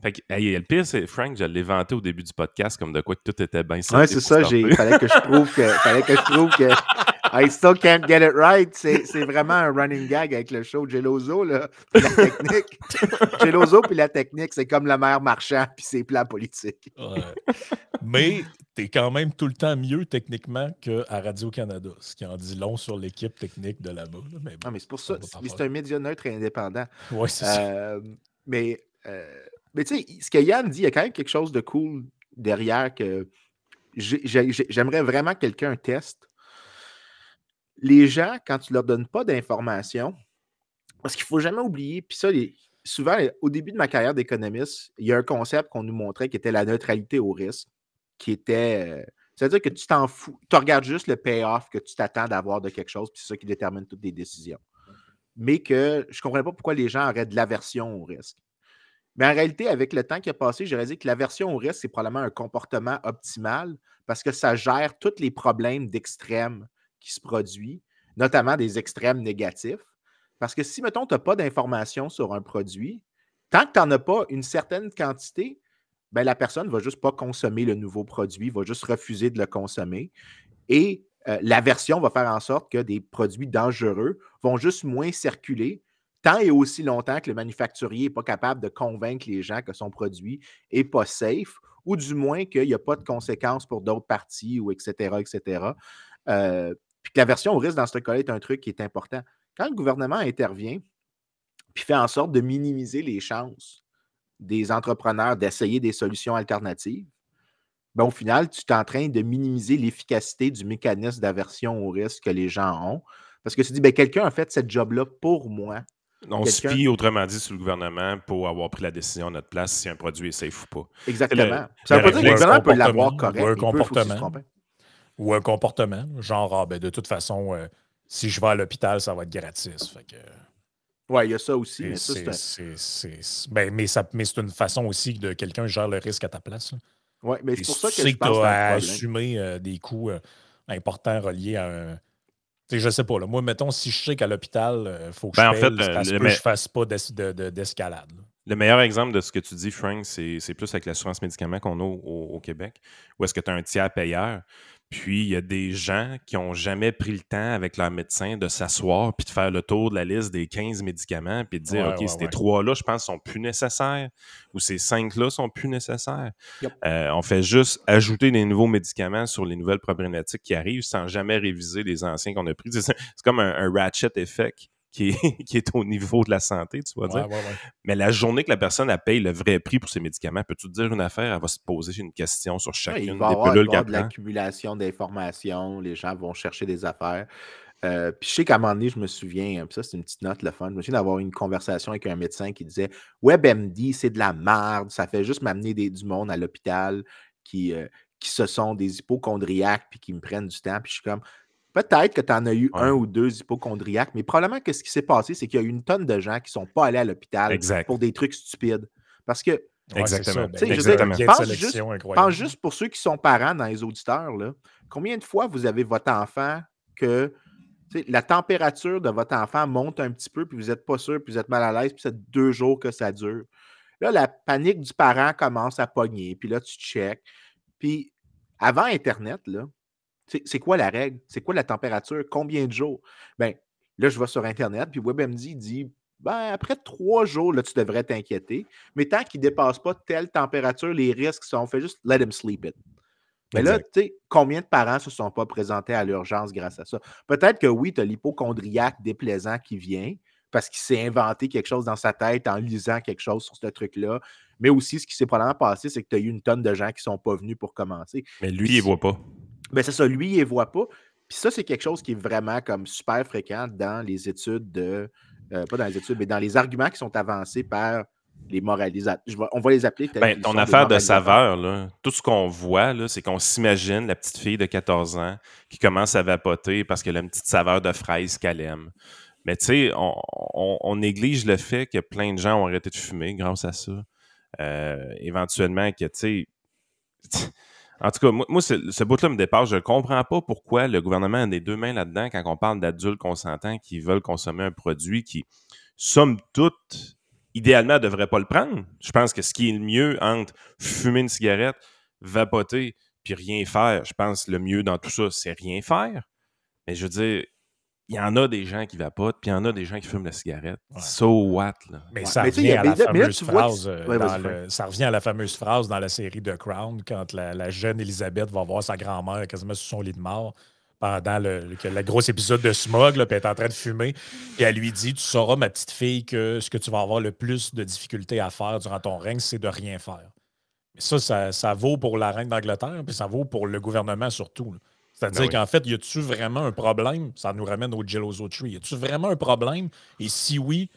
fait que, le pire, c'est Frank, je l'ai vanté au début du podcast comme de quoi tout était bien simple. Ouais, c'est ça. Il fallait que je prouve que, fallait que je trouve que I still can't get it right. C'est vraiment un running gag avec le show Geloso, là, la technique. Geloso puis la technique, c'est comme le maire marchand puis ses plans politiques. Mais tu es quand même tout le temps mieux techniquement qu'à Radio-Canada, ce qui en dit long sur l'équipe technique de là-bas. mais, mais c'est pour ça. C'est un média neutre et indépendant. Oui, c'est ça. Euh, mais. Euh, Mais tu sais, ce que Yann dit, il y a quand même quelque chose de cool derrière que j'aimerais vraiment que quelqu'un teste. Les gens, quand tu leur donnes pas d'informations, parce qu'il ne faut jamais oublier, puis ça, souvent, au début de ma carrière d'économiste, il y a un concept qu'on nous montrait qui était la neutralité au risque, qui était. Euh, c'est-à-dire que tu t'en fous, tu regardes juste le payoff que tu t'attends d'avoir de quelque chose, puis c'est ça qui détermine toutes les décisions. Mais que je ne comprenais pas pourquoi les gens auraient de l'aversion au risque. Mais en réalité, avec le temps qui a passé, j'aurais dit que l'aversion au risque, c'est probablement un comportement optimal parce que ça gère tous les problèmes d'extrême qui se produisent, notamment des extrêmes négatifs. Parce que si, mettons, tu n'as pas d'informations sur un produit, tant que tu n'en as pas une certaine quantité, ben, la personne ne va juste pas consommer le nouveau produit, va juste refuser de le consommer. Et euh, l'aversion va faire en sorte que des produits dangereux vont juste moins circuler tant et aussi longtemps que le manufacturier n'est pas capable de convaincre les gens que son produit n'est pas safe, ou du moins qu'il n'y a pas de conséquences pour d'autres parties, ou etc., etc. Euh, puis que la version au risque dans ce cas-là est un truc qui est important. Quand le gouvernement intervient, puis fait en sorte de minimiser les chances des entrepreneurs d'essayer des solutions alternatives, ben au final, tu es en train de minimiser l'efficacité du mécanisme d'aversion au risque que les gens ont. Parce que tu dis, ben, quelqu'un a fait cette job-là pour moi. On se fie, autrement dit, sur le gouvernement pour avoir pris la décision à notre place si un produit est safe ou pas. Exactement. ça veut pas dire que le gouvernement peut l'avoir correct. Ou un comportement. Ou un comportement. Genre, ah, ben, de toute façon, euh, si je vais à l'hôpital, ça va être gratis. Fait que... Oui, il y a ça aussi. Mais, ben, mais, c'est une façon aussi de quelqu'un gère le risque à ta place. Oui, mais c'est pour ça que tu sais que tu as assumé euh, des coûts euh, importants reliés à un. Je je sais pas. Là. Moi, mettons, si je sais qu'à l'hôpital, il euh, faut que ben, je, paye, en je fasse pas d'escalade. le meilleur exemple de ce que tu dis, Frank, c'est plus avec l'assurance médicaments qu'on a au, au, Québec, où est-ce que tu as un tiers payeur. Puis il y a des gens qui n'ont jamais pris le temps avec leur médecin de s'asseoir puis de faire le tour de la liste des 15 médicaments puis de dire OK, ces trois-là, je pense, sont plus nécessaires ou ces cinq-là sont plus nécessaires. Euh, on fait juste ajouter des nouveaux médicaments sur les nouvelles problématiques qui arrivent sans jamais réviser les anciens qu'on a pris. C'est comme un, un ratchet effect qui est, au niveau de la santé, tu vas dire. Mais la journée que la personne elle paye le vrai prix pour ses médicaments, peux-tu te dire une affaire? Elle va se poser une question sur chacune il va des avoir, pilules de l'accumulation d'informations, les gens vont chercher des affaires. Euh, puis je sais qu'à un moment donné, je me souviens, puis ça c'est une petite note, le fun, je me souviens d'avoir une conversation avec un médecin qui disait WebMD, c'est de la merde, ça fait juste m'amener du monde à l'hôpital qui, euh, qui se sont des hypochondriaques puis qui me prennent du temps. Puis je suis comme, Peut-être que tu en as eu un ou deux hypochondriaques, mais probablement que ce qui s'est passé, c'est qu'il y a eu une tonne de gens qui ne sont pas allés à l'hôpital pour des trucs stupides. Parce que. Exactement. pense, juste, pour ceux qui sont parents dans les auditeurs, là, combien de fois vous avez votre enfant que la température de votre enfant monte un petit peu, puis vous n'êtes pas sûr, puis vous êtes mal à l'aise, puis c'est deux jours que ça dure. Là, la panique du parent commence à pogner, puis là, tu check. Puis avant Internet, là, c'est quoi la règle? C'est quoi la température? Combien de jours? Ben, là, je vais sur Internet, puis WebMD dit ben, après trois jours, là, tu devrais t'inquiéter. Mais tant qu'il ne dépasse pas telle température, les risques sont fait juste let him sleep it. Mais là, tu sais, combien de parents ne se sont pas présentés à l'urgence grâce à ça? Peut-être que oui, tu as l'hypochondriaque déplaisant qui vient parce qu'il s'est inventé quelque chose dans sa tête en lisant quelque chose sur ce truc-là. Mais aussi, ce qui s'est probablement passé, c'est que tu as eu une tonne de gens qui ne sont pas venus pour commencer. Mais lui, il ne voit pas. Ben, c'est ça, lui, il ne voit pas. Puis ça, c'est quelque chose qui est vraiment comme super fréquent dans les études de. Euh, pas dans les études, mais dans les arguments qui sont avancés par les moralisateurs. On va les appeler. Ben, ton affaire de saveur, là, tout ce qu'on voit, c'est qu'on s'imagine la petite fille de 14 ans qui commence à vapoter parce qu'elle a une petite saveur de fraise qu'elle aime. Mais tu sais, on, néglige le fait que plein de gens ont arrêté de fumer grâce à ça. Euh, éventuellement, que tu sais en tout cas, moi, ce, bout-là me dépasse. Je ne comprends pas pourquoi le gouvernement a des deux mains là-dedans quand on parle d'adultes consentants qui veulent consommer un produit qui, somme toute, idéalement, ne devrait pas le prendre. Je pense que ce qui est le mieux entre fumer une cigarette, vapoter, puis rien faire, je pense que le mieux dans tout ça, c'est rien faire. Mais je veux dire, il y en a des gens qui vapotent, puis il y en a des gens qui fument la cigarette. So what, là? Mais ça revient à la fameuse phrase euh, ça revient à la fameuse phrase dans la série The Crown, quand la, jeune Elisabeth va voir sa grand-mère quasiment sur son lit de mort. pendant le, le, gros épisode de Smog, puis elle est en train de fumer. Et elle lui dit Tu sauras, ma petite fille, que ce que tu vas avoir le plus de difficultés à faire durant ton règne, c'est de rien faire. Mais ça, ça, vaut pour la reine d'Angleterre, puis ça vaut pour le gouvernement surtout. C'est-à-dire ben qu'en fait, y a-tu vraiment un problème? Ça nous ramène au Geloso Tree. Y a-tu vraiment un problème? Et si oui,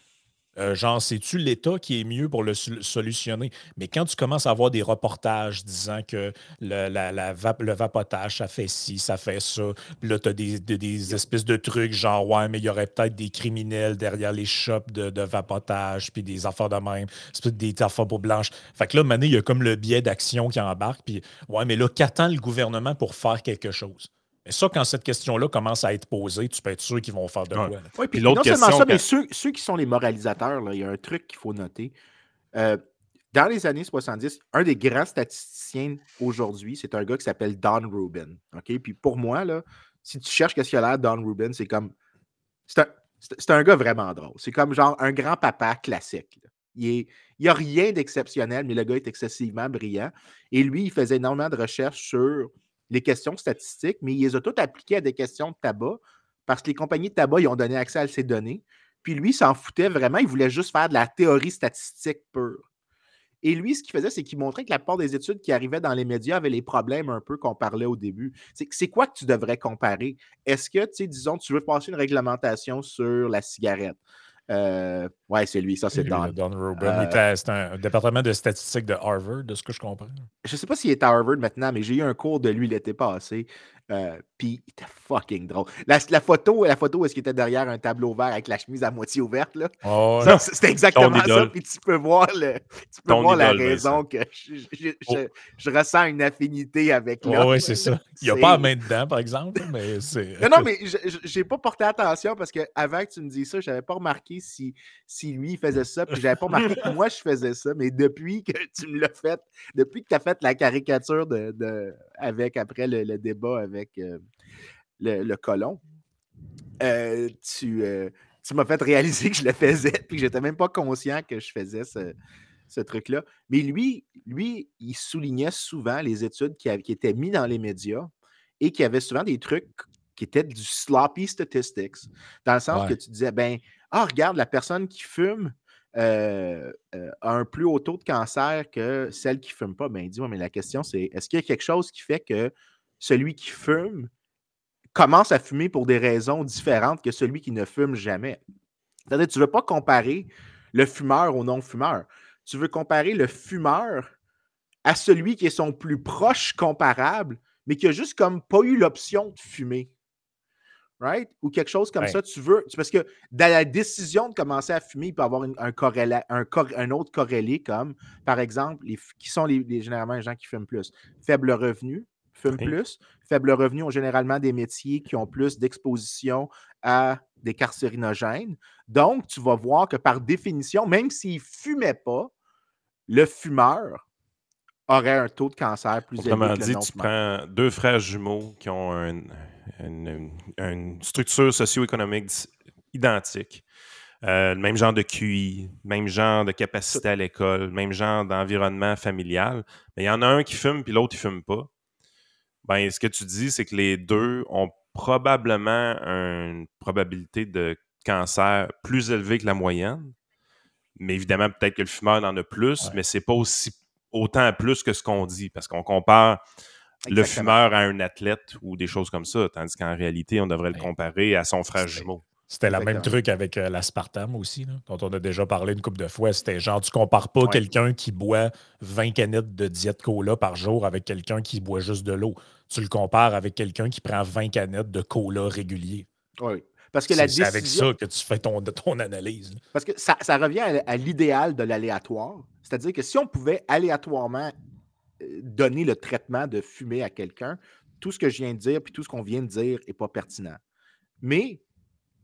euh, genre, c'est-tu l'État qui est mieux pour le solutionner? Mais quand tu commences à avoir des reportages disant que le, le vapotage, ça fait ci, ça fait ça, puis là, tu as des, espèces de trucs genre, ouais, mais il y aurait peut-être des criminels derrière les shops de, vapotage, puis des affaires de même, des affaires pour blanches. Fait que là, maintenant, il y a comme le biais d'action qui embarque, puis ouais, mais là, qu'attend le gouvernement pour faire quelque chose? Mais ça, quand cette question-là commence à être posée, tu peux être sûr qu'ils vont faire de quoi. Oui, puis non seulement ça, mais ceux, qui sont les moralisateurs, il y a un truc qu'il faut noter. Euh, dans les années 70, un des grands statisticiens aujourd'hui, c'est un gars qui s'appelle Don Rubin. OK? Puis pour moi, là, si tu cherches qu'est-ce qu'il a l'air, Don Rubin, c'est comme. C'est un, gars vraiment drôle. C'est comme genre un grand-papa classique. Il n'y a rien d'exceptionnel, mais le gars est excessivement brillant. Et lui, il faisait énormément de recherches sur les questions statistiques, mais il les a toutes appliquées à des questions de tabac parce que les compagnies de tabac, ils ont donné accès à ces données. Puis lui, il s'en foutait vraiment. Il voulait juste faire de la théorie statistique pure. Et lui, ce qu'il faisait, c'est qu'il montrait que la plupart des études qui arrivaient dans les médias avaient les problèmes un peu qu'on parlait au début. C'est quoi que tu devrais comparer? Est-ce que, tu sais, disons, tu veux passer une réglementation sur la cigarette? Euh, ouais, c'est lui, ça c'est Don. Don Rubin. Euh, c'est un département de statistiques de Harvard, de ce que je comprends. Je sais pas s'il est à Harvard maintenant, mais j'ai eu un cours de lui l'été passé. Euh, puis il était fucking drôle. La, photo, la photo, est-ce qu'il était derrière un tableau vert avec la chemise à moitié ouverte? Là? Oh, C'était exactement ça. Puis tu peux voir, le, tu peux voir la raison que oh. je, ressens une affinité avec lui. oui, c'est ça. Il n'y a pas la main dedans, par exemple, mais c'est. Non, non, mais j'ai pas porté attention parce qu'avant que tu me dises ça, je n'avais pas remarqué si, si lui faisait ça. Puis j'avais pas remarqué que moi je faisais ça. Mais depuis que tu me l'as fait, depuis que tu as fait la caricature de, avec après le, débat avec euh, le, colon, euh, tu, euh, tu m'as fait réaliser que je le faisais, puis que j'étais même pas conscient que je faisais ce, truc-là. Mais lui, lui, il soulignait souvent les études qui, qui étaient mises dans les médias et qui avaient souvent des trucs qui étaient du sloppy statistics, dans le sens que tu disais, ben, ah, regarde, la personne qui fume a un plus haut taux de cancer que celle qui ne fume pas. Ben, dis mais la question, c'est est-ce qu'il y a quelque chose qui fait que celui qui fume commence à fumer pour des raisons différentes que celui qui ne fume jamais? C'est-à-dire, tu ne veux pas comparer le fumeur au non-fumeur. Tu veux comparer le fumeur à celui qui est son plus proche comparable, mais qui a juste comme pas eu l'option de fumer right? Ou quelque chose comme ça. Tu veux. Parce que dans la décision de commencer à fumer, il peut y avoir un, un, autre corrélé, comme par exemple, les, qui sont les, généralement les gens qui fument plus? Faible revenu, fument plus. Faible revenu ont généralement des métiers qui ont plus d'exposition à des carcinogènes. Donc, tu vas voir que par définition, même s'il ne fumait pas, le fumeur aurait un taux de cancer plus élevé. dit, tu prends deux frères jumeaux qui ont une, structure socio-économique identique. Euh, même genre de QI, même genre de capacité à l'école, même genre d'environnement familial. Mais il y en a un qui fume puis l'autre, il fume pas. Ben, ce que tu dis, c'est que les deux ont probablement une probabilité de cancer plus élevée que la moyenne. Mais évidemment, peut-être que le fumeur en a plus, mais c'est pas aussi autant plus que ce qu'on dit, parce qu'on compare le fumeur à un athlète ou des choses comme ça, tandis qu'en réalité, on devrait le comparer à son frère jumeau. C'était le même truc avec euh, l'aspartame aussi, dont on a déjà parlé une couple de fois. C'était genre, tu compares pas quelqu'un qui boit 20 canettes de diète cola par jour avec quelqu'un qui boit juste de l'eau. Tu le compares avec quelqu'un qui prend 20 canettes de cola régulier. Oui. Parce que la avec ça que tu fais ton, ton analyse. Parce que ça, revient à, l'idéal de l'aléatoire. C'est-à-dire que si on pouvait aléatoirement euh, donner le traitement de fumer à quelqu'un, tout ce que je viens de dire puis tout ce qu'on vient de dire n'est pas pertinent. Mais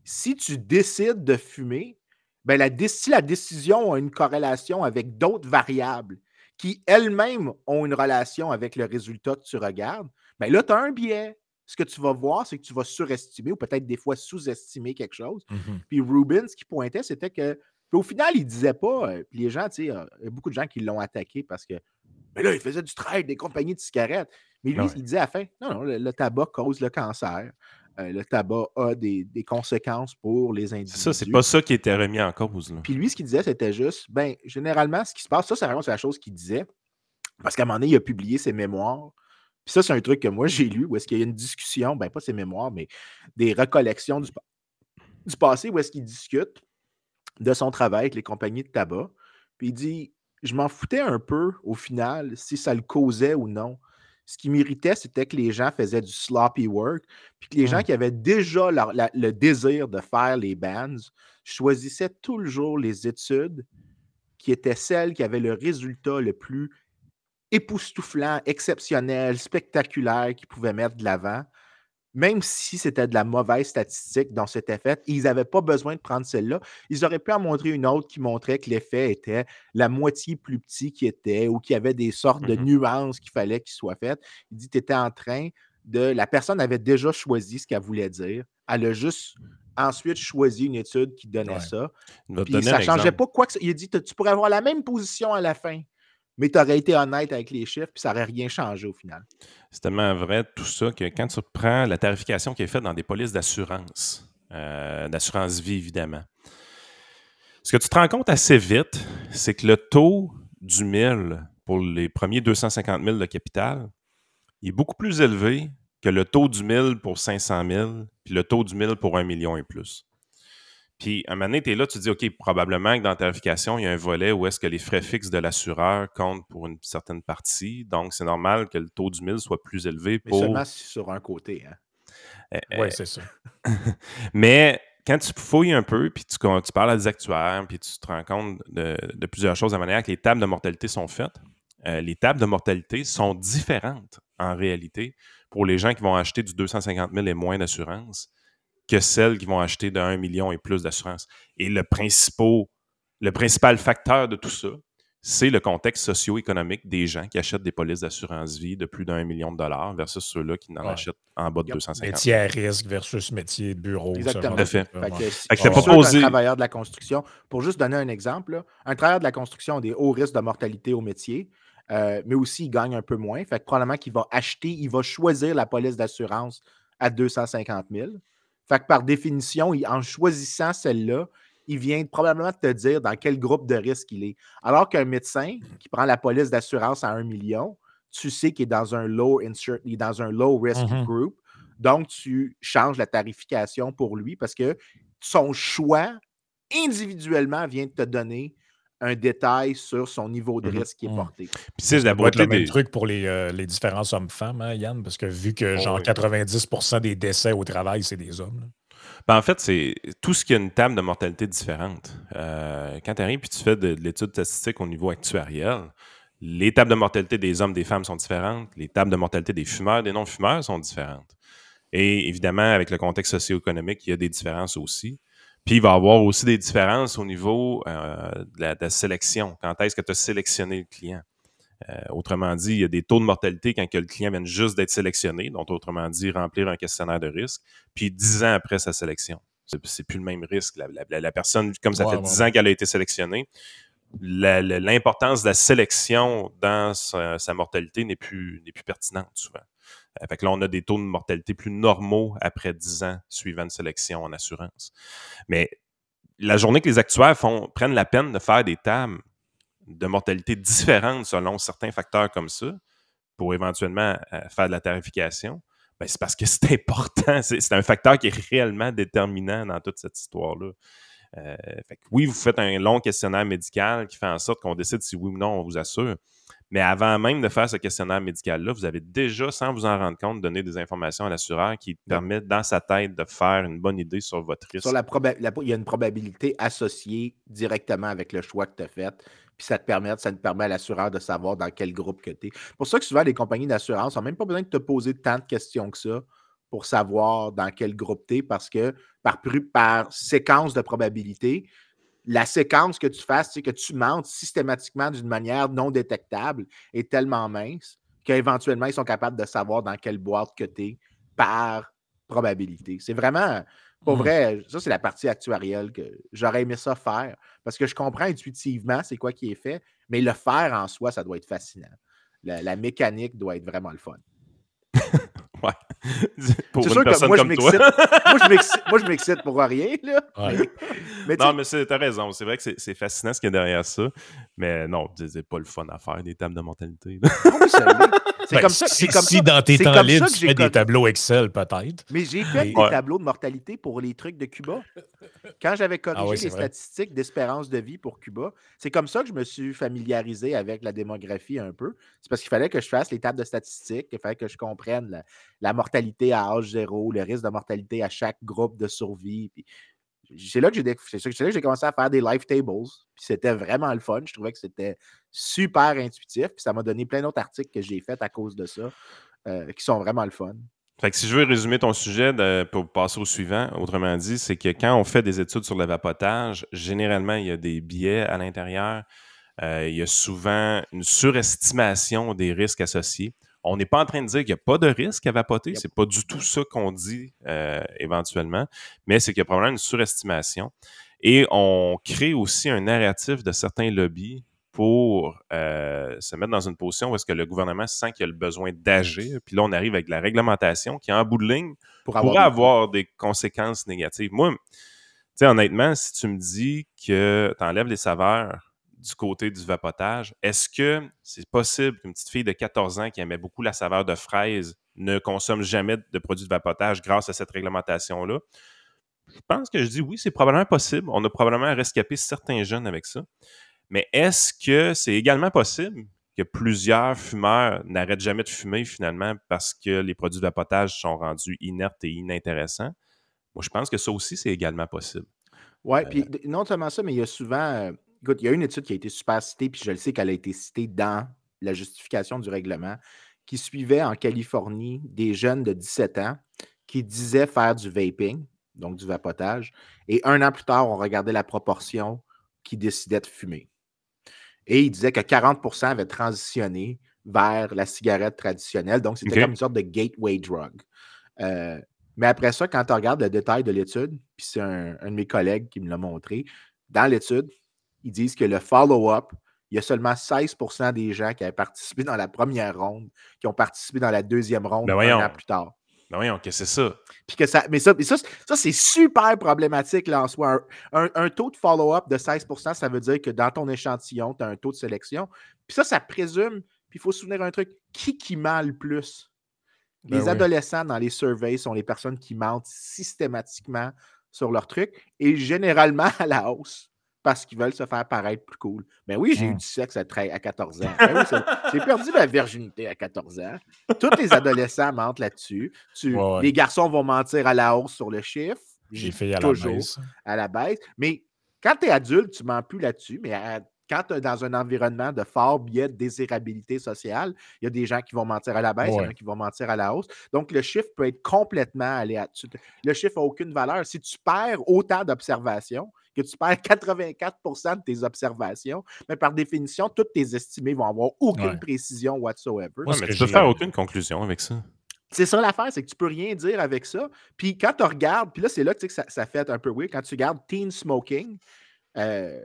si tu décides de fumer, ben la, si la décision a une corrélation avec d'autres variables qui elles-mêmes ont une relation avec le résultat que tu regardes, ben là, tu as un biais ce que tu vas voir, c'est que tu vas surestimer ou peut-être des fois sous-estimer quelque chose. Mmh puis Rubin, ce qu'il pointait, c'était que. au final, il disait pas. Euh, puis les gens, tu sais, il y a beaucoup de gens qui l'ont attaqué parce que Mais là, il faisait du trade des compagnies de cigarettes. Mais lui, Ouais. il disait à la fin, non, non, le, le tabac cause le cancer. Euh, le tabac a des, des conséquences pour les individus. Ça, c'est pas ça qui était remis en cause. Là. Puis lui, ce qu'il disait, c'était juste, ben, généralement, ce qui se passe, ça, c'est vraiment la chose qu'il disait. Parce qu'à un moment donné, il a publié ses mémoires. Puis ça, c'est un truc que moi, j'ai lu, où est-ce qu'il y a une discussion, ben, pas ses mémoires, mais des recollections du, pa- du passé, où est-ce qu'il discute de son travail avec les compagnies de tabac. Puis il dit, je m'en foutais un peu, au final, si ça le causait ou non. Ce qui m'irritait, c'était que les gens faisaient du sloppy work, puis que les gens qui avaient déjà la- le désir de faire les bands choisissaient toujours les études qui étaient celles qui avaient le résultat le plus époustouflant, exceptionnel, spectaculaire qu'ils pouvaient mettre de l'avant, même si c'était de la mauvaise statistique dont c'était fait, ils n'avaient pas besoin de prendre celle-là. Ils auraient pu en montrer une autre qui montrait que l'effet était la moitié plus petit qu'il était ou qu'il y avait des sortes de Mhm. nuances qu'il fallait qu'il soit faites. Il dit, tu étais en train de... La personne avait déjà choisi ce qu'elle voulait dire. Elle a juste ensuite choisi une étude qui donnait Ouais. ça. Puis ça ne changeait pas quoi que ça. Il a dit tu pourrais avoir la même position à la fin, mais tu aurais été honnête avec les chiffres, puis ça n'aurait rien changé au final. C'est tellement vrai tout ça que quand tu prends la tarification qui est faite dans des polices d'assurance, euh, d'assurance vie évidemment, ce que tu te rends compte assez vite, c'est que le taux du 1000 pour les premiers 250 000 de capital est beaucoup plus élevé que le taux du 1000 pour 500 000, puis le taux du 1000 pour 1 million et plus. Puis, à un moment donné, tu es là, tu te dis, OK, probablement que dans la tarification, il y a un volet où est-ce que les frais fixes de l'assureur comptent pour une certaine partie. Donc, c'est normal que le taux du 1000 soit plus élevé Mais pour. seulement si sur un côté. hein. Euh, Oui, euh, c'est ça. mais quand tu fouilles un peu, puis tu, quand tu parles à des actuaires, puis tu te rends compte de, de plusieurs choses, de la manière que les tables de mortalité sont faites, euh, les tables de mortalité sont différentes en réalité pour les gens qui vont acheter du 250 000 et moins d'assurance que celles qui vont acheter de 1 million et plus d'assurance. Et le, principal, le principal facteur de tout ça, c'est le contexte socio-économique des gens qui achètent des polices d'assurance vie de plus d'un million de dollars versus ceux-là qui n'en Ouais. achètent en bas de Yep. 250 000. Métier à risque versus métier de bureau. Exactement. genre Tout à fait. que si- Fait que posé- travailleur de la construction, pour juste donner un exemple, là, un travailleur de la construction a des hauts risques de mortalité au métier, euh, mais aussi il gagne un peu moins. Fait que probablement qu'il va acheter, il va choisir la police d'assurance à 250 000. Fait que par définition, il- en choisissant celle-là, il vient probablement te dire dans quel groupe de risque il est. Alors qu'un médecin qui prend la police d'assurance à 1 million, tu sais qu'il est dans un low insur- il est dans un low risk Mhm. group. Donc, tu changes la tarification pour lui parce que son choix individuellement vient de te donner un détail sur son niveau de Mhm. risque qui est Mhm. porté. Puis tu sais, la beauté le même des... truc pour les, euh, les différents hommes-femmes, hein, Yann, parce que vu que Oh, genre oui. 90 des décès au travail, c'est des hommes. là. Ben, en fait, c'est tout ce qui a une table de mortalité différente. Euh, quand tu arrives et tu fais de, de l'étude statistique au niveau actuariel, les tables de mortalité des hommes, des femmes sont différentes. Les tables de mortalité des fumeurs, des non-fumeurs sont différentes. Et évidemment, avec le contexte socio-économique, il y a des différences aussi. Puis il va y avoir aussi des différences au niveau euh, de, la, de la sélection. Quand est-ce que tu as sélectionné le client? Euh, autrement dit, il y a des taux de mortalité quand que le client vient juste d'être sélectionné, donc autrement dit, remplir un questionnaire de risque, puis dix ans après sa sélection. C'est, plus le même risque. La, la- la personne, comme ça Ouais, fait ouais, dix ans qu'elle a été sélectionnée, l'importance de la sélection dans sa, sa mortalité n'est plus, n'est plus pertinente souvent. Euh, fait que là, on a des taux de mortalité plus normaux après 10 ans suivant une sélection en assurance. Mais la journée que les actuaires font, prennent la peine de faire des tables de mortalité différentes selon certains facteurs comme ça, pour éventuellement euh, faire de la tarification, ben, c'est parce que c'est important. C'est, un facteur qui est réellement déterminant dans toute cette histoire-là. Euh, oui, vous faites un long questionnaire médical qui fait en sorte qu'on décide si oui ou non on vous assure. Mais avant même de faire ce questionnaire médical-là, vous avez déjà, sans vous en rendre compte, donné des informations à l'assureur qui permettent dans sa tête de faire une bonne idée sur votre risque. Sur la proba- la- il y a une probabilité associée directement avec le choix que tu as fait. Puis ça te permet, ça te permet à l'assureur de savoir dans quel groupe que tu es. pour ça que souvent, les compagnies d'assurance n'ont même pas besoin de te poser tant de questions que ça pour savoir dans quel groupe tu es parce que par séquence de probabilité, la séquence que tu fasses, c'est que tu mentes systématiquement d'une manière non détectable est tellement mince qu'éventuellement, ils sont capables de savoir dans quelle boîte que tu es par probabilité. C'est vraiment, pour Mhm. vrai, ça, c'est la partie actuarielle que j'aurais aimé ça faire parce que je comprends intuitivement c'est quoi qui est fait, mais le faire en soi, ça doit être fascinant. la, la mécanique doit être vraiment le fun. Ouais. Pour C'est une sûr que personne moi, je comme m'excite. toi. moi, je m'excite- moi, je pour rien. Là. Ouais. Mais, mais tu Non, mais t'as raison. C'est vrai que c'est fascinant ce qu'il y a derrière ça. Mais non, c'est pas le fun à faire, des tables de oui, ça l'est. C'est Ben, comme ça. si, C'est comme si ça. dans tes temps comme ça libres, que tu j'ai fais des tableaux Excel, peut-être. Mais j'ai fait des Ouais. tableaux de mortalité pour les trucs de Cuba. Quand j'avais corrigé Ah ouais, c'est les vrai. statistiques d'espérance de vie pour Cuba, c'est comme ça que je me suis familiarisé avec la démographie un peu. C'est parce qu'il fallait que je fasse les tables de statistiques, il fallait que je comprenne la, la mortalité à âge zéro, le risque de mortalité à chaque groupe de survie. Puis c'est là que j'ai que j'ai commencé à faire des life tables. Puis c'était vraiment le fun. Je trouvais que c'était super intuitif. Puis ça m'a donné plein d'autres articles que j'ai faits à cause de ça, euh, qui sont vraiment le fun. Fait que si je veux résumer ton sujet pour passer au suivant, autrement dit, c'est que quand on fait des études sur le vapotage, généralement, il y a des biais à l'intérieur. Euh, il y a souvent une surestimation des risques associés. On n'est pas en train de dire qu'il n'y a pas de risque à vapoter. Yep. C'est pas du tout ça qu'on dit euh, éventuellement, mais c'est qu'il y a probablement une surestimation. Et on crée aussi un narratif de certains lobbies pour euh, se mettre dans une position où est-ce que le gouvernement sent qu'il a le besoin d'agir. Puis là, on arrive avec la réglementation qui, en bout de ligne, Pour pourrait avoir des conséquences négatives. Moi, tu sais, honnêtement, si tu me dis que tu enlèves les saveurs du côté du vapotage, est-ce que c'est possible qu'une petite fille de 14 ans qui aimait beaucoup la saveur de fraise ne consomme jamais de produits de vapotage grâce à cette réglementation-là? Je pense que je dis oui, c'est probablement possible. On a probablement rescapé certains jeunes avec ça. Mais est-ce que c'est également possible que plusieurs fumeurs n'arrêtent jamais de fumer finalement parce que les produits de vapotage sont rendus inertes et inintéressants? Moi, je pense que ça aussi, c'est également possible. Oui, puis d- non seulement ça, mais il y a souvent. Écoute, il y a une étude qui a été super citée, puis je le sais qu'elle a été citée dans la justification du règlement, qui suivait en Californie des jeunes de 17 ans qui disaient faire du vaping, donc du vapotage, et un an plus tard, on regardait la proportion qui décidait de fumer. Et il disait que 40% avaient transitionné vers la cigarette traditionnelle, donc c'était comme une sorte de gateway drug. Euh, mais après ça, quand tu regardes le détail de l'étude, puis c'est un, un de mes collègues qui me l'a montré, dans l'étude, ils disent que le follow-up, il y a seulement 16% des gens qui avaient participé dans la première ronde qui ont participé dans la deuxième ronde Ben un an plus tard. Ben voyons, que c'est ça? Puis que ça, mais ça, mais ça, c'est- ça, c'est super problématique là, en soi. Un, un- un taux de follow-up de 16% ça veut dire que dans ton échantillon, tu as un taux de sélection. Puis ça, ça présume, puis il faut se souvenir un truc, qui qui ment le plus? Ben les oui. adolescents dans les surveys sont les personnes qui mentent systématiquement sur leur truc et généralement à la hausse parce qu'ils veulent se faire paraître plus cool. Mais oui, j'ai eu Mm. du sexe à, à 14 ans. Ben oui, j'ai perdu ma virginité à 14 ans. Tous les adolescents mentent là-dessus. Tu- Ouais, ouais. Les garçons vont mentir à la hausse sur le chiffre. J'ai fait à la toujours baisse. à la baisse. Mais quand tu es adulte, tu ne mens plus là-dessus. Mais à- quand tu es dans un environnement de fort biais de désirabilité sociale, il y a des gens qui vont mentir à la baisse, il y en a qui vont mentir à la hausse. Donc, le chiffre peut être complètement aléatoire. Le chiffre n'a aucune valeur. Si tu perds autant d'observations, que tu perds 84% de tes observations, mais par définition, toutes tes estimées vont avoir aucune Ouais. précision whatsoever. Ouais, mais que tu peux faire aucune conclusion avec ça. C'est ça l'affaire, c'est que tu peux rien dire avec ça. Puis quand tu regardes, puis là, c'est là tu sais, que ça, ça fait un peu weird. Quand tu regardes teen smoking, euh,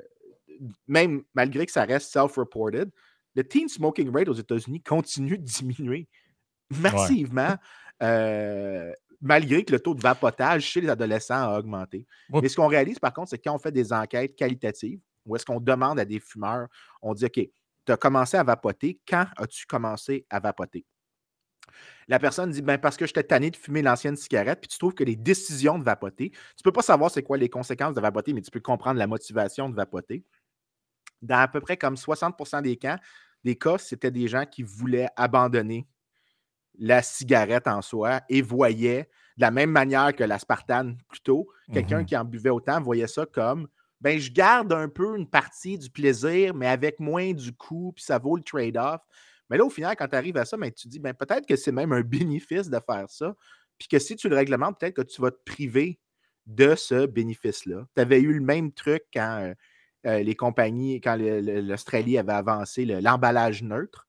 même malgré que ça reste self-reported, le teen smoking rate aux États-Unis continue de diminuer massivement, euh, malgré que le taux de vapotage chez les adolescents a augmenté. Mais ce qu'on réalise, par contre, c'est que quand on fait des enquêtes qualitatives, où est-ce qu'on demande à des fumeurs, on dit OK, tu as commencé à vapoter, quand as-tu commencé à vapoter? La personne dit ben parce que j'étais tanné de fumer l'ancienne cigarette, puis tu trouves que les décisions de vapoter, tu ne peux pas savoir c'est quoi les conséquences de vapoter, mais tu peux comprendre la motivation de vapoter. Dans à peu près comme 60% des cas, des cas, c'était des gens qui voulaient abandonner la cigarette en soi et voyaient de la même manière que l'aspartame plutôt, quelqu'un Mhm. qui en buvait autant voyait ça comme ben je garde un peu une partie du plaisir, mais avec moins du coût, puis ça vaut le trade-off. Mais là, au final, quand tu arrives à ça, ben, tu dis ben, peut-être que c'est même un bénéfice de faire ça. Puis que si tu le réglementes, peut-être que tu vas te priver de ce bénéfice-là. Tu avais eu le même truc quand euh, euh, les compagnies, quand l'Australie avait avancé le- l'emballage neutre,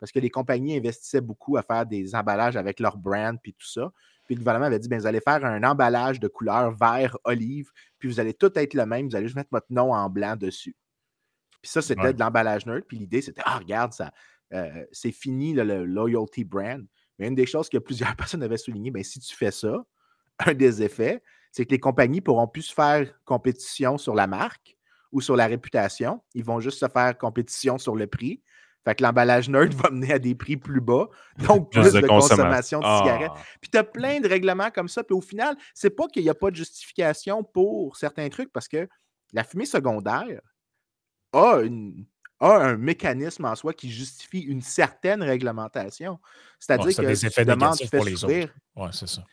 parce que les compagnies investissaient beaucoup à faire des emballages avec leur brand puis tout ça. Puis le gouvernement avait dit ben, vous allez faire un emballage de couleur vert olive, puis vous allez tout être le même, vous allez juste mettre votre nom en blanc dessus. Puis ça, c'était Ouais. de l'emballage neutre. Puis l'idée, c'était Ah, regarde, ça, euh, c'est fini le, loyalty brand. Mais une des choses que plusieurs personnes avaient souligné, ben, si tu fais ça, un des effets, c'est que les compagnies pourront plus se faire compétition sur la marque ou sur la réputation. Ils vont juste se faire compétition sur le prix. Fait que l'emballage nerd va mener à des prix plus bas, donc plus, de, consommation de cigarettes. Ah. Puis tu as plein de règlements comme ça. Puis au final, c'est pas qu'il n'y a pas de justification pour certains trucs parce que la fumée secondaire a, un mécanisme en soi qui justifie une certaine réglementation. C'est-à-dire que des effets négatifs pour les autres. Oui, c'est ça.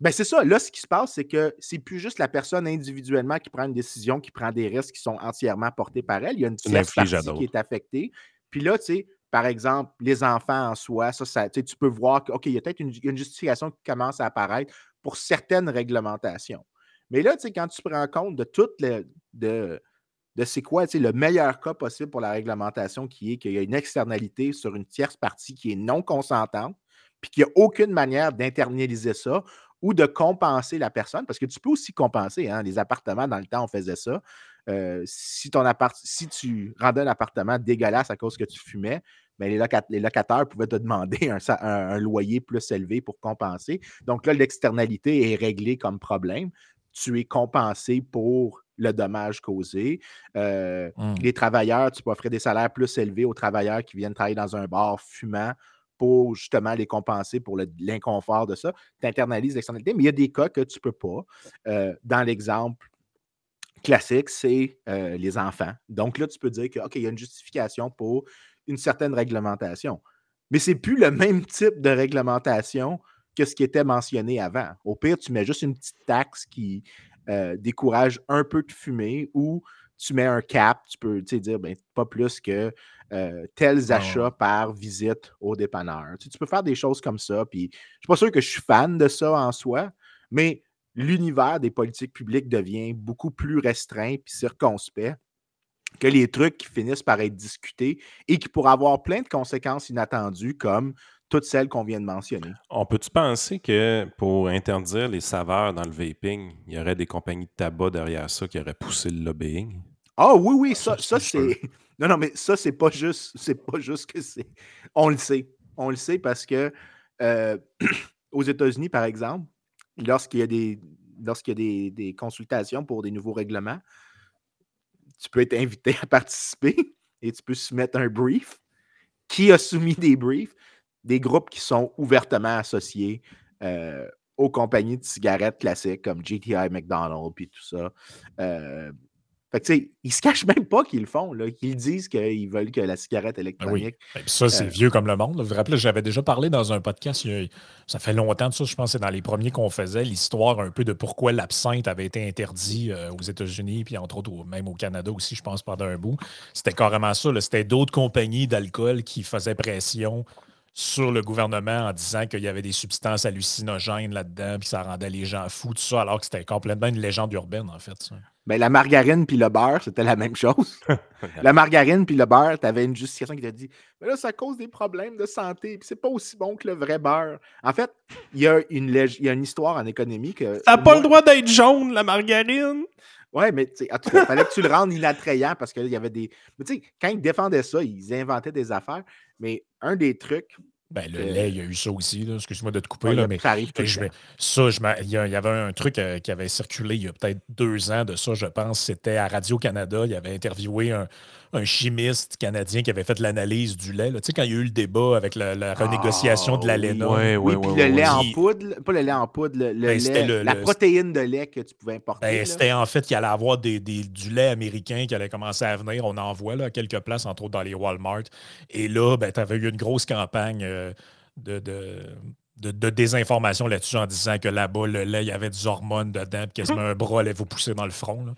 Ben c'est ça. Là, ce qui se passe, c'est que c'est plus juste la personne individuellement qui prend une décision, qui prend des risques qui sont entièrement portés par elle. Il y a une tierce partie qui est affectée. Puis là, par exemple, les enfants en soi, tu peux voir qu'il y a peut-être une, justification qui commence à apparaître pour certaines réglementations. Mais là, tu sais, quand tu prends compte de toutes les. De, de c'est quoi le meilleur cas possible pour la réglementation qui est qu'il y a une externalité sur une tierce partie qui est non consentante, puis qu'il n'y a aucune manière d'internaliser ça ou de compenser la personne, parce que tu peux aussi compenser. Hein, les appartements, dans le temps, on faisait ça. Euh, si, ton appart si tu rendais un appartement dégueulasse à cause que tu fumais, ben, les, locataires pouvaient te demander un, loyer plus élevé pour compenser. Donc là, l'externalité est réglée comme problème. Tu es compensé pour le dommage causé. Euh, mmh. Les travailleurs, tu peux offrir des salaires plus élevés aux travailleurs qui viennent travailler dans un bar fumant pour justement les compenser pour l'inconfort de ça. Tu internalises l'externalité, mais il y a des cas que tu ne peux pas. Euh, dans l'exemple classique, c'est euh, les enfants. Donc là, tu peux dire qu'il y a une justification pour une certaine réglementation. Mais ce n'est plus le même type de réglementation que ce qui était mentionné avant. Au pire, tu mets juste une petite taxe qui euh, décourage un peu de fumer ou tu mets un cap, tu peux dire ben, pas plus que euh, tels achats par visite au dépanneur. Tu, peux faire des choses comme ça. Puis je suis pas sûr que je suis fan de ça en soi, mais l'univers des politiques publiques devient beaucoup plus restreint puis circonspect que les trucs qui finissent par être discutés et qui pourraient avoir plein de conséquences inattendues comme toutes celles qu'on vient de mentionner. On peut-tu penser que pour interdire les saveurs dans le vaping, il y aurait des compagnies de tabac derrière ça qui auraient poussé le lobbying? Ah oui, oui, ça, ça c'est. Non, non, mais ça, c'est pas juste. C'est pas juste que c'est. On le sait. On le sait parce que euh, aux États-Unis, par exemple, lorsqu'il y a des lorsqu'il y a des, consultations pour des nouveaux règlements, tu peux être invité à participer et tu peux soumettre un brief. Qui a soumis des briefs? Des groupes qui sont ouvertement associés euh, aux compagnies de cigarettes classiques comme GTI, McDonald's, puis tout ça. Euh, fait que, tu sais, ils se cachent même pas qu'ils le font, là. Ils disent qu'ils veulent que la cigarette ben électronique. oui. ça, c'est euh vieux comme le monde. Vous vous rappelez, j'avais déjà parlé dans un podcast, ça fait longtemps de ça, je pense que c'est dans les premiers qu'on faisait, l'histoire un peu de pourquoi l'absinthe avait été interdit euh, aux États-Unis, puis entre autres, même au Canada aussi, je pense, pendant un bout. C'était carrément ça. C'était d'autres compagnies d'alcool qui faisaient pression sur le gouvernement en disant qu'il y avait des substances hallucinogènes là-dedans, puis ça rendait les gens fous, tout ça, alors que c'était complètement une légende urbaine, en fait. Ça. Ben, la margarine puis le beurre, c'était la même chose. la margarine puis le beurre, tu avais une justification qui t'a dit Mais là, ça cause des problèmes de santé, puis c'est pas aussi bon que le vrai beurre. En fait, il y, a une il y a une histoire en économie que. Ça n'a pas le droit d'être jaune, la margarine! Ouais, mais tu sais, il fallait que tu le rendes inattrayant parce qu'il y avait des. Mais tu sais, quand ils défendaient ça, ils inventaient des affaires. Mais un des trucs, ben, le lait, il y a eu ça aussi. Excuse-moi de te couper. là, mais ça Ça, il y, avait un truc euh, qui avait circulé il y a peut-être deux ans de ça, je pense. C'était à Radio-Canada. Il avait interviewé un, chimiste canadien qui avait fait l'analyse du lait. Tu sais, quand il y a eu le débat avec la, renégociation de l'ALENA. Oui, oui, oui. puis le lait en poudre, pas le lait en poudre, le, ben, lait, la protéine de lait que tu pouvais importer. Ben, c'était en fait qu'il allait avoir des, du lait américain qui allait commencer à venir. On en voit là, à quelques places, entre autres dans les Walmart. Et là, ben, tu avais eu une grosse campagne. Euh, de, de, désinformation là-dessus en disant que là-bas, le lait, il y avait des hormones dedans, puis quasiment un bras allait vous pousser dans le front.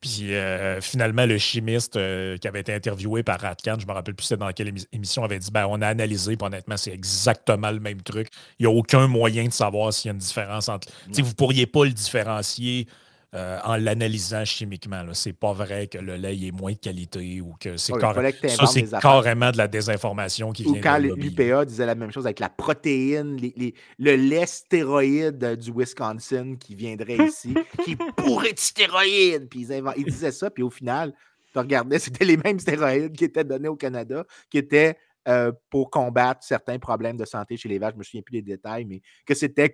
Puis euh, finalement, le chimiste euh, qui avait été interviewé par Ratcan, je ne me rappelle plus dans quelle émission, avait dit ben, on a analysé, puis honnêtement, c'est exactement le même truc. Il n'y a aucun moyen de savoir s'il y a une différence entre. Vous ne pourriez pas le différencier euh, en l'analysant chimiquement. C'est pas vrai que le lait est moins de qualité ou que c'est ça, c'est carrément de la désinformation qui ou quand l'UPA disait la même chose avec la protéine, le lait stéroïde du Wisconsin qui viendrait ici, qui pourrait de stéroïdes. Puis ils, ils disaient ça, puis au final, tu regardais, c'était les mêmes stéroïdes qui étaient donnés au Canada, qui étaient euh, pour combattre certains problèmes de santé chez les vaches. Je ne me souviens plus des détails, mais que c'était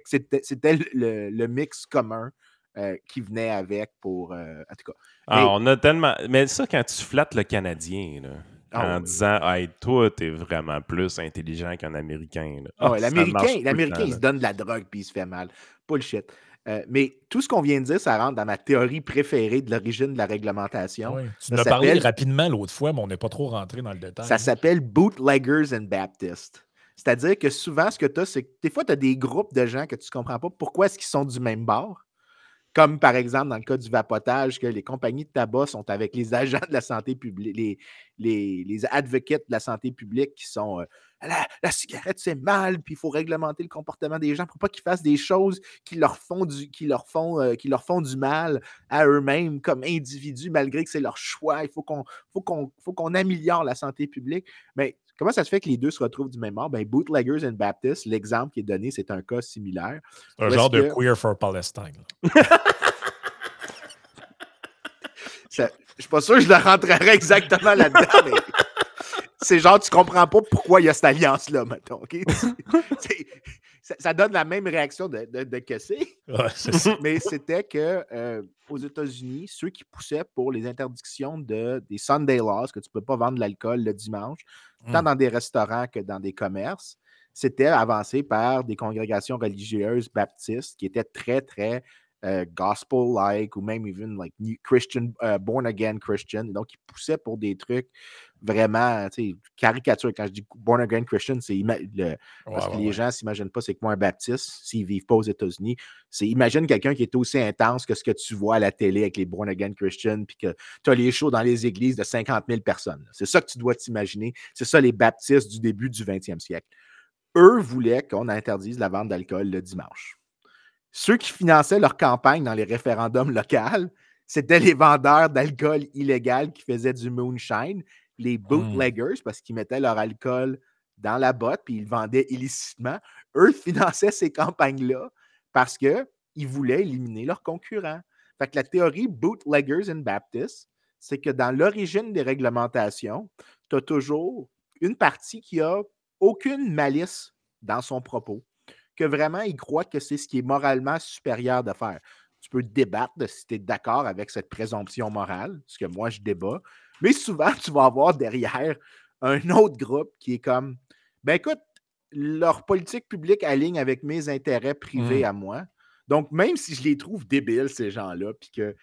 le, le mix commun euh, qui venait avec pour. euh, en tout cas. Ah, Mais- on a tellement. Mais ça, quand tu flattes le Canadien, là, Ah en oui. disant, hey, toi, t'es vraiment plus intelligent qu'un Américain. là. Ah ouais, Ah, L'Américain, l'Américain, il se donne de la drogue puis il se fait mal. Bullshit. Euh, mais tout ce qu'on vient de dire, ça rentre dans ma théorie préférée de l'origine de la réglementation. Tu nous as parlé rapidement l'autre fois, mais on n'est pas trop rentré dans le détail. Ça s'appelle Bootleggers and Baptists. C'est-à-dire que souvent, ce que tu as, c'est que des fois, tu as des groupes de gens que tu ne comprends pas pourquoi est-ce qu'ils sont du même bord. Comme par exemple dans le cas du vapotage, que les compagnies de tabac sont avec les agents de la santé publique, les, les, les advocates de la santé publique qui sont euh, la, la cigarette, c'est mal, puis il faut réglementer le comportement des gens pour pas qu'ils fassent des choses qui leur font du, leur font, euh, leur font du mal à eux-mêmes comme individus, malgré que c'est leur choix. Il faut qu'on faut qu'on faut qu'on améliore la santé publique. Mais comment ça se fait que les deux se retrouvent du même bord? Ben, Bootleggers and Baptists, l'exemple qui est donné, c'est un cas similaire. Un Où genre de que- queer for Palestine. Ça- je suis pas sûr que je le rentrerai exactement là-dedans, mais c'est genre, tu comprends pas pourquoi il y a cette alliance-là, mettons. Ça, ça donne la même réaction de, de, de que. Ouais, mais c'était que euh, aux États-Unis, ceux qui poussaient pour les interdictions de, des Sunday laws, que tu ne peux pas vendre de l'alcool le dimanche, tant Mm. dans des restaurants que dans des commerces, c'était avancé par des congrégations religieuses baptistes qui étaient très, très euh, gospel-like ou même even like new Christian, euh, born again Christian. Donc, ils poussaient pour des trucs vraiment, tu sais, caricatures. Quand je dis born again Christian, c'est parce Ouais, que les ouais. gens ne s'imaginent pas c'est que moi un baptiste, s'ils ne vivent pas aux États-Unis. C'est imagine quelqu'un qui est aussi intense que ce que tu vois à la télé avec les born again Christians, puis que tu as les shows dans les églises de 50 000 personnes. C'est ça que tu dois t'imaginer. C'est ça les baptistes du début du 20e siècle. Eux voulaient qu'on interdise la vente d'alcool le dimanche. Ceux qui finançaient leur campagne dans les référendums locaux, c'était les vendeurs d'alcool illégal qui faisaient du moonshine, les bootleggers, parce qu'ils mettaient leur alcool dans la botte puis ils le vendaient illicitement. Eux finançaient ces campagnes-là parce qu'ils voulaient éliminer leurs concurrents. Fait que la théorie Bootleggers and Baptists, c'est que dans l'origine des réglementations, tu as toujours une partie qui a aucune malice dans son propos, que vraiment il croit que c'est ce qui est moralement supérieur de faire. Tu peux débattre de si tu es d'accord avec cette présomption morale, ce que moi je débat, mais souvent tu vas avoir derrière un autre groupe qui est comme ben écoute, leur politique publique aligne avec mes intérêts privés Mm. à moi. Donc, même si je les trouve débiles, ces gens-là, puis que.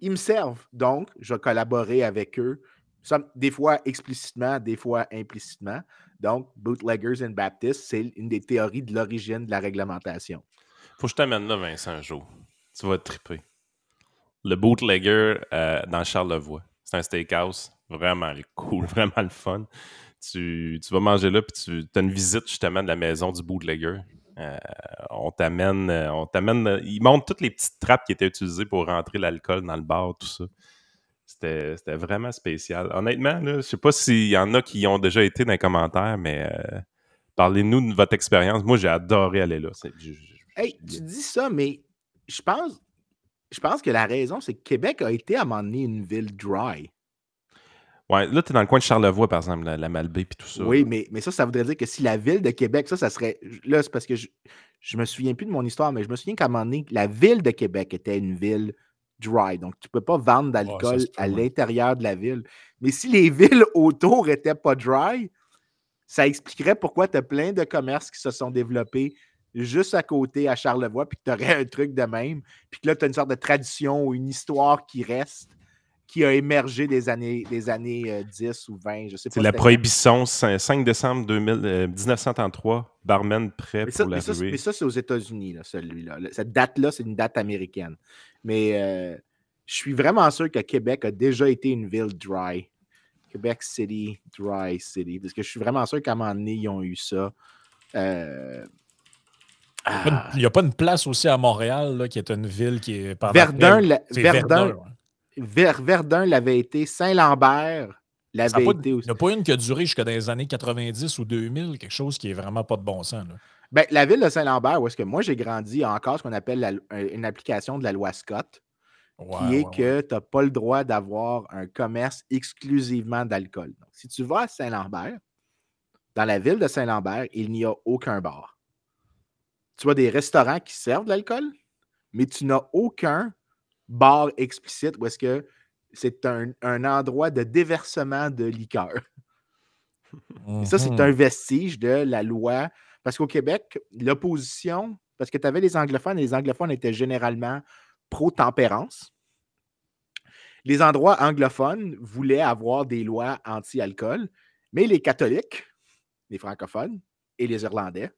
Ils me servent. Donc, je vais collaborer avec eux, des fois explicitement, des fois implicitement. Donc, Bootleggers and Baptists, c'est une des théories de l'origine de la réglementation. Faut que je t'amène là, Vincent, un jour. Tu vas te triper. Le bootlegger euh, dans Charlevoix. C'est un steakhouse. Vraiment cool, vraiment le fun. Tu, tu vas manger là, puis tu as une visite justement de la maison du bootlegger. Euh, on t'amène, euh, on t'amène. Ils montrent toutes les petites trappes qui étaient utilisées pour rentrer l'alcool dans le bar, tout ça. C'était, vraiment spécial. Honnêtement, je sais pas s'il y en a qui y ont déjà été dans les commentaires, mais euh, parlez-nous de votre expérience. Moi, j'ai adoré aller là. C'est- je- je- Hey, tu dis ça, mais je pense, je pense que la raison, c'est que Québec a été à un moment donné une ville dry. Ouais, là, t'es dans le coin de Charlevoix, par exemple, la, la Malbaie puis tout ça. Oui, mais, mais ça, ça voudrait dire que si la ville de Québec, ça, ça serait. Là, c'est parce que je, je me souviens plus de mon histoire, mais je me souviens qu'à un moment donné, la ville de Québec était une ville dry. Donc, tu ne peux pas vendre d'alcool à l'intérieur de la ville. Mais si les villes autour n'étaient pas dry, ça expliquerait pourquoi tu as plein de commerces qui se sont développés juste à côté à Charlevoix, puis que tu aurais un truc de même, puis que là, tu as une sorte de tradition ou une histoire qui reste, qui a émergé des années, des années euh, 10 ou 20, je sais pas. C'est la prohibition, 5 5 décembre 2000, euh, 1933, barman prêt Mais ça, pour la mais ça, mais ça, c'est aux États-Unis, là, celui-là. Cette date-là, c'est une date américaine. Mais euh, je suis vraiment sûr que Québec a déjà été une ville dry. Québec City, dry city. Parce que je suis vraiment sûr qu'à un moment donné, ils ont eu ça. Euh, Il a ah, n'y a pas une place aussi à Montréal là, qui est une ville qui est. Verdun, la- C'est Verdun, ouais. Ver- Verdun l'avait été. Saint-Lambert l'avait été Il aussi. n'y en a pas une qui a duré jusqu'à dans les années 90 ou 2000, quelque chose qui est vraiment pas de bon sens. là. Ben, la ville de Saint-Lambert, où est-ce que moi j'ai grandi, a encore ce qu'on appelle la- une application de la loi Scott, Ouais, qui est ouais, que tu n'as pas le droit d'avoir un commerce exclusivement d'alcool. Donc, si tu vas à Saint-Lambert, dans la ville de Saint-Lambert, il n'y a aucun bar. Tu as des restaurants qui servent de l'alcool, mais tu n'as aucun bar explicite où est-ce que c'est un, un endroit de déversement de liqueur. Et ça, c'est Mhm. un vestige de la loi. Parce qu'au Québec, l'opposition, parce que tu avais les anglophones et les anglophones étaient généralement pro-tempérance. Les endroits anglophones voulaient avoir des lois anti-alcool, mais les catholiques, les francophones et les Irlandais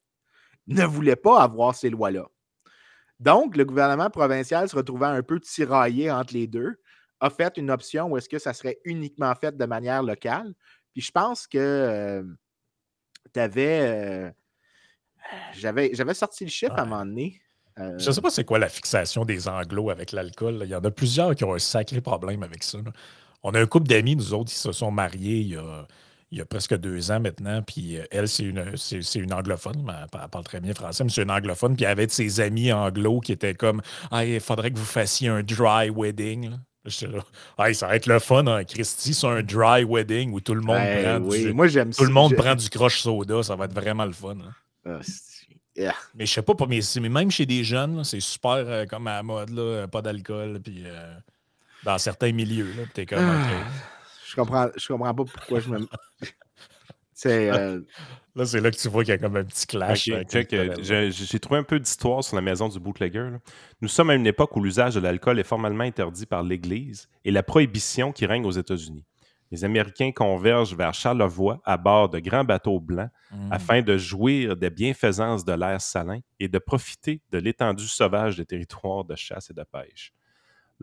ne voulaient pas avoir ces lois-là. Donc, le gouvernement provincial, se retrouvant un peu tiraillé entre les deux, a fait une option où est-ce que ça serait uniquement fait de manière locale. Puis je pense que tu avais. j'avais, j'avais sorti le chiffre à un moment donné. Euh, Je ne sais pas c'est quoi la fixation des anglos avec l'alcool. là. Il y en a plusieurs qui ont un sacré problème avec ça. là. On a un couple d'amis, nous autres, qui se sont mariés il y a, il y a presque deux ans maintenant. Puis euh, elle, c'est une, c'est, c'est une anglophone. mais Elle, parle très bien français, mais c'est une anglophone. Puis elle avait de ses amis anglos qui étaient comme Ah, il faudrait que vous fassiez un dry wedding. là. Ah, ça va être le fun, hein, Christy, c'est un dry wedding où tout le monde ben prend oui, du. moi j'aime Tout le monde Je- prend du croche soda, ça va être vraiment le fun. hein. Yeah. Mais je sais pas, mais, mais même chez des jeunes, là, c'est super euh, comme à la mode, là, pas d'alcool, puis euh, dans certains milieux, là, t'es comme, Ah. Je comprends, je comprends pas pourquoi je me. C'est. euh, Là, c'est là que tu vois qu'il y a comme un petit clash. Euh, j'ai trouvé un peu d'histoire sur la maison du bootlegger. là. Nous sommes à une époque où l'usage de l'alcool est formellement interdit par l'Église et la prohibition qui règne aux États-Unis. Les Américains convergent vers Charlevoix à bord de grands bateaux blancs Mm. afin de jouir des bienfaisances de l'air salin et de profiter de l'étendue sauvage des territoires de chasse et de pêche.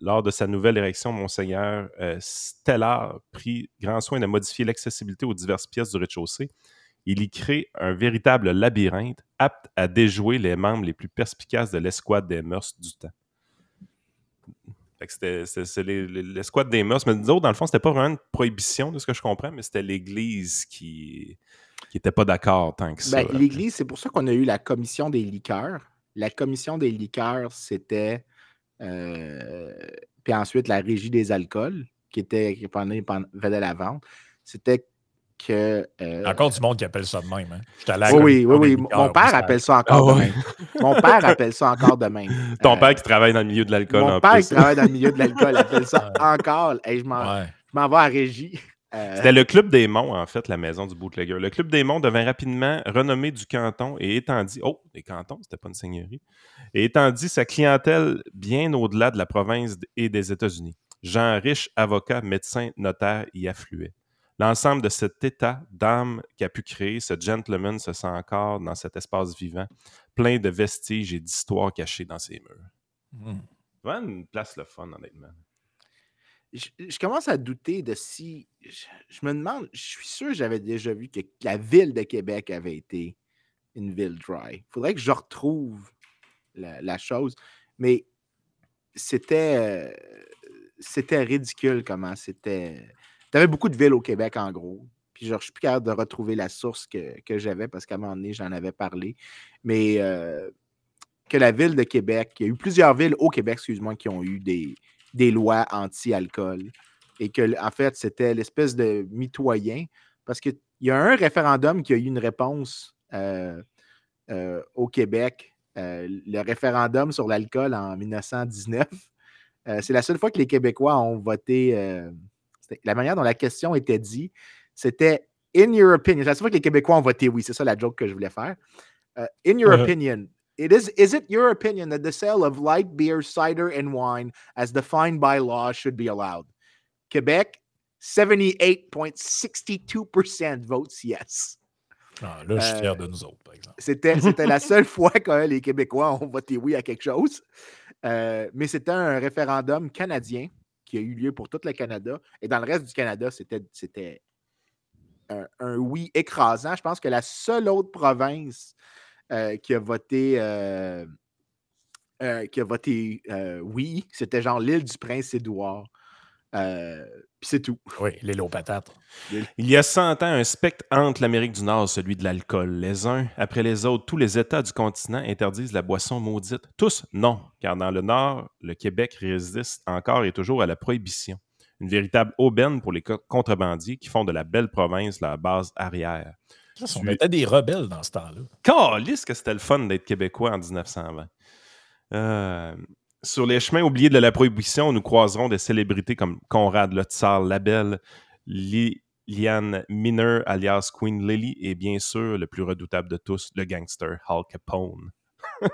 Lors de sa nouvelle érection, Monseigneur euh, Stellar prit grand soin de modifier l'accessibilité aux diverses pièces du rez-de-chaussée. Il y crée un véritable labyrinthe apte à déjouer les membres les plus perspicaces de l'escouade des mœurs du temps. C'était- les- les- l'escouade des mœurs. Mais nous autres, dans le fond, c'était pas vraiment une prohibition de ce que je comprends, mais c'était l'Église qui qui était pas d'accord tant que ça. ben, L'Église, c'est pour ça qu'on a eu la commission des liqueurs. La commission des liqueurs, c'était. Euh, puis ensuite, la régie des alcools, qui était qui pendant, pendant- faisait la vente. C'était que. euh, Encore du monde qui appelle ça de même. Hein. Allé à la oui, oui, oui, liqueurs, Mon père appelle ça encore Ah de ouais. même. Mon père appelle ça encore de même. Ton Euh, père qui travaille dans le milieu de l'alcool Mon en père plus. qui travaille dans le milieu de l'alcool appelle ça encore. Hey, je m'en Ouais. je m'en vais à régie. Euh, C'était le Club des Monts, en fait, la maison du bootlegger. Le Club des Monts devint rapidement renommé du canton et étendit... Oh, les cantons, c'était pas une seigneurie. Et étendit sa clientèle bien au-delà de la province et des États-Unis. Gens riches, avocats, médecins, notaires y affluaient. L'ensemble de cet état d'âme qu'a pu créer, ce gentleman se sent encore dans cet espace vivant, plein de vestiges et d'histoires cachées dans ses murs. Mm. Vraiment une place le fun, honnêtement. Je, commence à douter de si. Je, me demande, je suis sûr que j'avais déjà vu que la ville de Québec avait été une ville dry. Il faudrait que je retrouve la, chose. Mais c'était. c'était ridicule comment c'était. Tu avais beaucoup de villes au Québec, en gros. Puis genre, je suis plus capable de retrouver la source que, que j'avais parce qu'à un moment donné, j'en avais parlé. Mais euh, que la ville de Québec, il y a eu plusieurs villes au Québec, excuse-moi, qui ont eu des, des lois anti-alcool. Et que, en fait, c'était l'espèce de mitoyen. Parce qu'il y a un référendum qui a eu une réponse euh, euh, au Québec, euh, le référendum sur l'alcool en 1919. Euh, c'est la seule fois que les Québécois ont voté. la manière dont la question était dit, c'était In your opinion. C'est la seule fois que les Québécois ont voté oui. C'est ça la joke que je voulais faire. In your opinion, it is, is it your opinion that the sale of light beer, cider, and wine, as defined by law, should be allowed? Québec, 78.62% votes yes. Ah, là, je suis fier Euh, de nous autres, par exemple. C'était, c'était la seule fois que les Québécois ont voté oui à quelque chose. Euh, mais c'était un référendum canadien qui a eu lieu pour tout le Canada. Et dans le reste du Canada, c'était, c'était un, un oui écrasant. Je pense que la seule autre province euh, qui a voté, euh, euh, qui a voté oui, c'était genre l'île du Prince-Édouard. Euh, puis c'est tout. Oui, les lots patates. Il y a 100 ans, un spectre entre l'Amérique du Nord, celui de l'alcool. Les uns après les autres, tous les États du continent interdisent la boisson maudite. Tous, non, car dans le Nord, le Québec résiste encore et toujours à la prohibition. Une véritable aubaine pour les co- contrebandiers qui font de la belle province leur base arrière. On était des rebelles dans ce temps-là. Calisse que c'était le fun d'être québécois en 1920. Euh, sur les chemins oubliés de la prohibition, nous croiserons des célébrités comme Conrad Le Tsar Labelle, Liliane Miner alias Queen Lily et bien sûr le plus redoutable de tous, le gangster Hal Capone.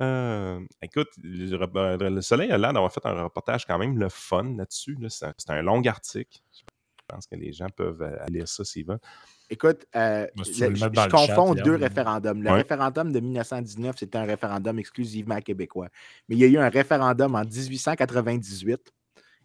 Euh, écoute, le, rep- le Soleil a l'air d'avoir fait un reportage quand même le fun là-dessus. là. C'est un long article. Je pense que les gens peuvent euh, aller lire ça s'ils veulent. Écoute, euh, le- le je, chat, confonds deux référendums. Le référendum de 1919, c'était un référendum exclusivement québécois. Mais il y a eu un référendum en 1898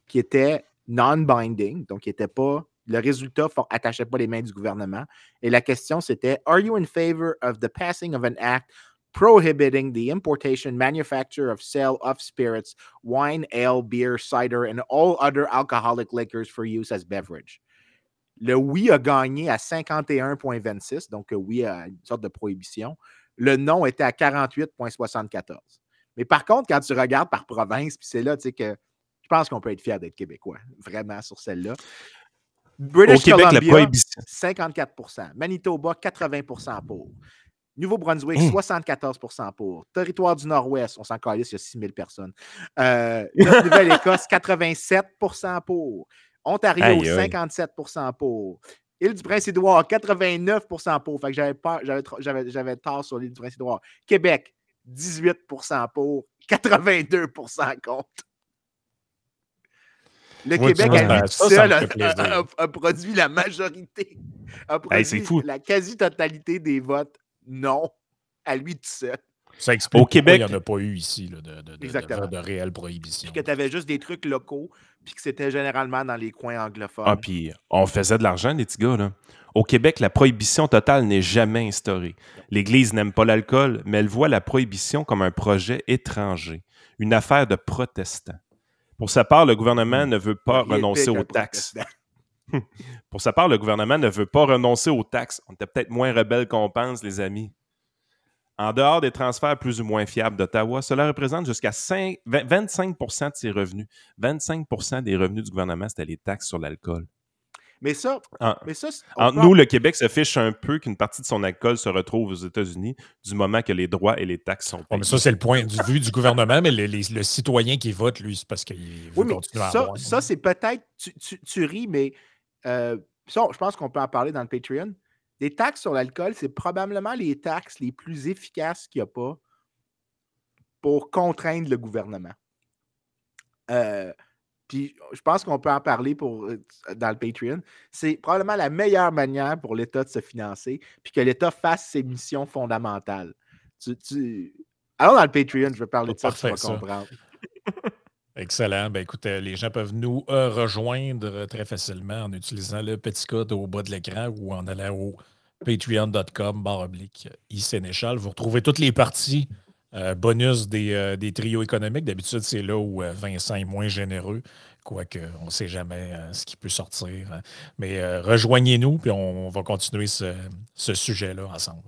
qui était non-binding, donc qui était pas. Le résultat n'attachait pas les mains du gouvernement. Et la question, c'était Are you in favor of the passing of an act prohibiting the importation, manufacture of sale of spirits, wine, ale, beer, cider, and all other alcoholic liquors for use as beverage? Le oui a gagné à 51,26, donc oui à une sorte de prohibition. Le non était à 48,74. Mais par contre, quand tu regardes par province, puis c'est là, tu sais, que je pense qu'on peut être fier d'être québécois, vraiment, sur celle-là. British Au Québec, la Columbia, prohibition. 54% Manitoba, 80% pour. Nouveau-Brunswick, Hein. 74% pour. Territoire du Nord-Ouest, on s'en calisse, il y a 6 000 personnes. Euh, Nouvelle-Écosse, 87% pour. Ontario, Aïe, aïe. 57% pour. Île-du-Prince-Édouard, 89 pour. Fait que j'avais peur- j'avais tro- j'avais- j'avais tort sur l'île du Prince-Édouard. Québec, 18% pour. 82 contre. Le Québec, vois, à lui ça, tout ça seul, a, fait plaisir. a- a- a produit la majorité. A produit c'est fou. la quasi-totalité des votes non à lui tout seul. Ça explique Au Québec- il n'y en a pas eu ici là, de, de, de, Exactement. de, de réelle prohibition. Puis que tu avais juste des trucs locaux, puis que c'était généralement dans les coins anglophones. Ah, puis on faisait de l'argent, les petits gars, là. Au Québec, la prohibition totale n'est jamais instaurée. L'Église n'aime pas l'alcool, mais elle voit la prohibition comme un projet étranger, une affaire de protestants. Pour sa part, le gouvernement ne veut pas renoncer aux taxes. Pour sa part, le gouvernement ne veut pas renoncer aux taxes. On était peut-être moins rebelles qu'on pense, les amis. En dehors des transferts plus ou moins fiables d'Ottawa, cela représente jusqu'à 5 20 25% de ses revenus. 25% des revenus du gouvernement, c'était les taxes sur l'alcool. Mais ça, En- mais ça c'est- on Entre peut nous, le Québec se fiche un peu qu'une partie de son alcool se retrouve aux États-Unis du moment que les droits et les taxes sont Bon, payés. mais ça, c'est le point de vue du gouvernement, mais le, les- le citoyen qui vote, lui, c'est parce qu'il veut Oui, mais continuer à ça, avoir. ça c'est peut-être. Tu, tu- tu ris, mais euh, ça, je pense qu'on peut en parler dans le Patreon. Des taxes sur l'alcool, c'est probablement les taxes les plus efficaces qu'il n'y a pas pour contraindre le gouvernement. Euh, puis je pense qu'on peut en parler pour, euh, dans le Patreon. C'est probablement la meilleure manière pour l'État de se financer, puis que l'État fasse ses missions fondamentales. Tu, tu- Alors dans le Patreon, je vais parler de ça, ça. comprendre. Excellent. Ben, euh, les gens peuvent nous euh, rejoindre euh, très facilement en utilisant le petit code au bas de l'écran ou en allant au patreon.com barre oblique. Vous retrouvez toutes les parties bonus des, trios économiques. D'habitude, c'est là où Vincent est moins généreux, quoique on ne sait jamais ce qui peut sortir. hein. Mais rejoignez-nous, puis on va continuer ce sujet-là ensemble.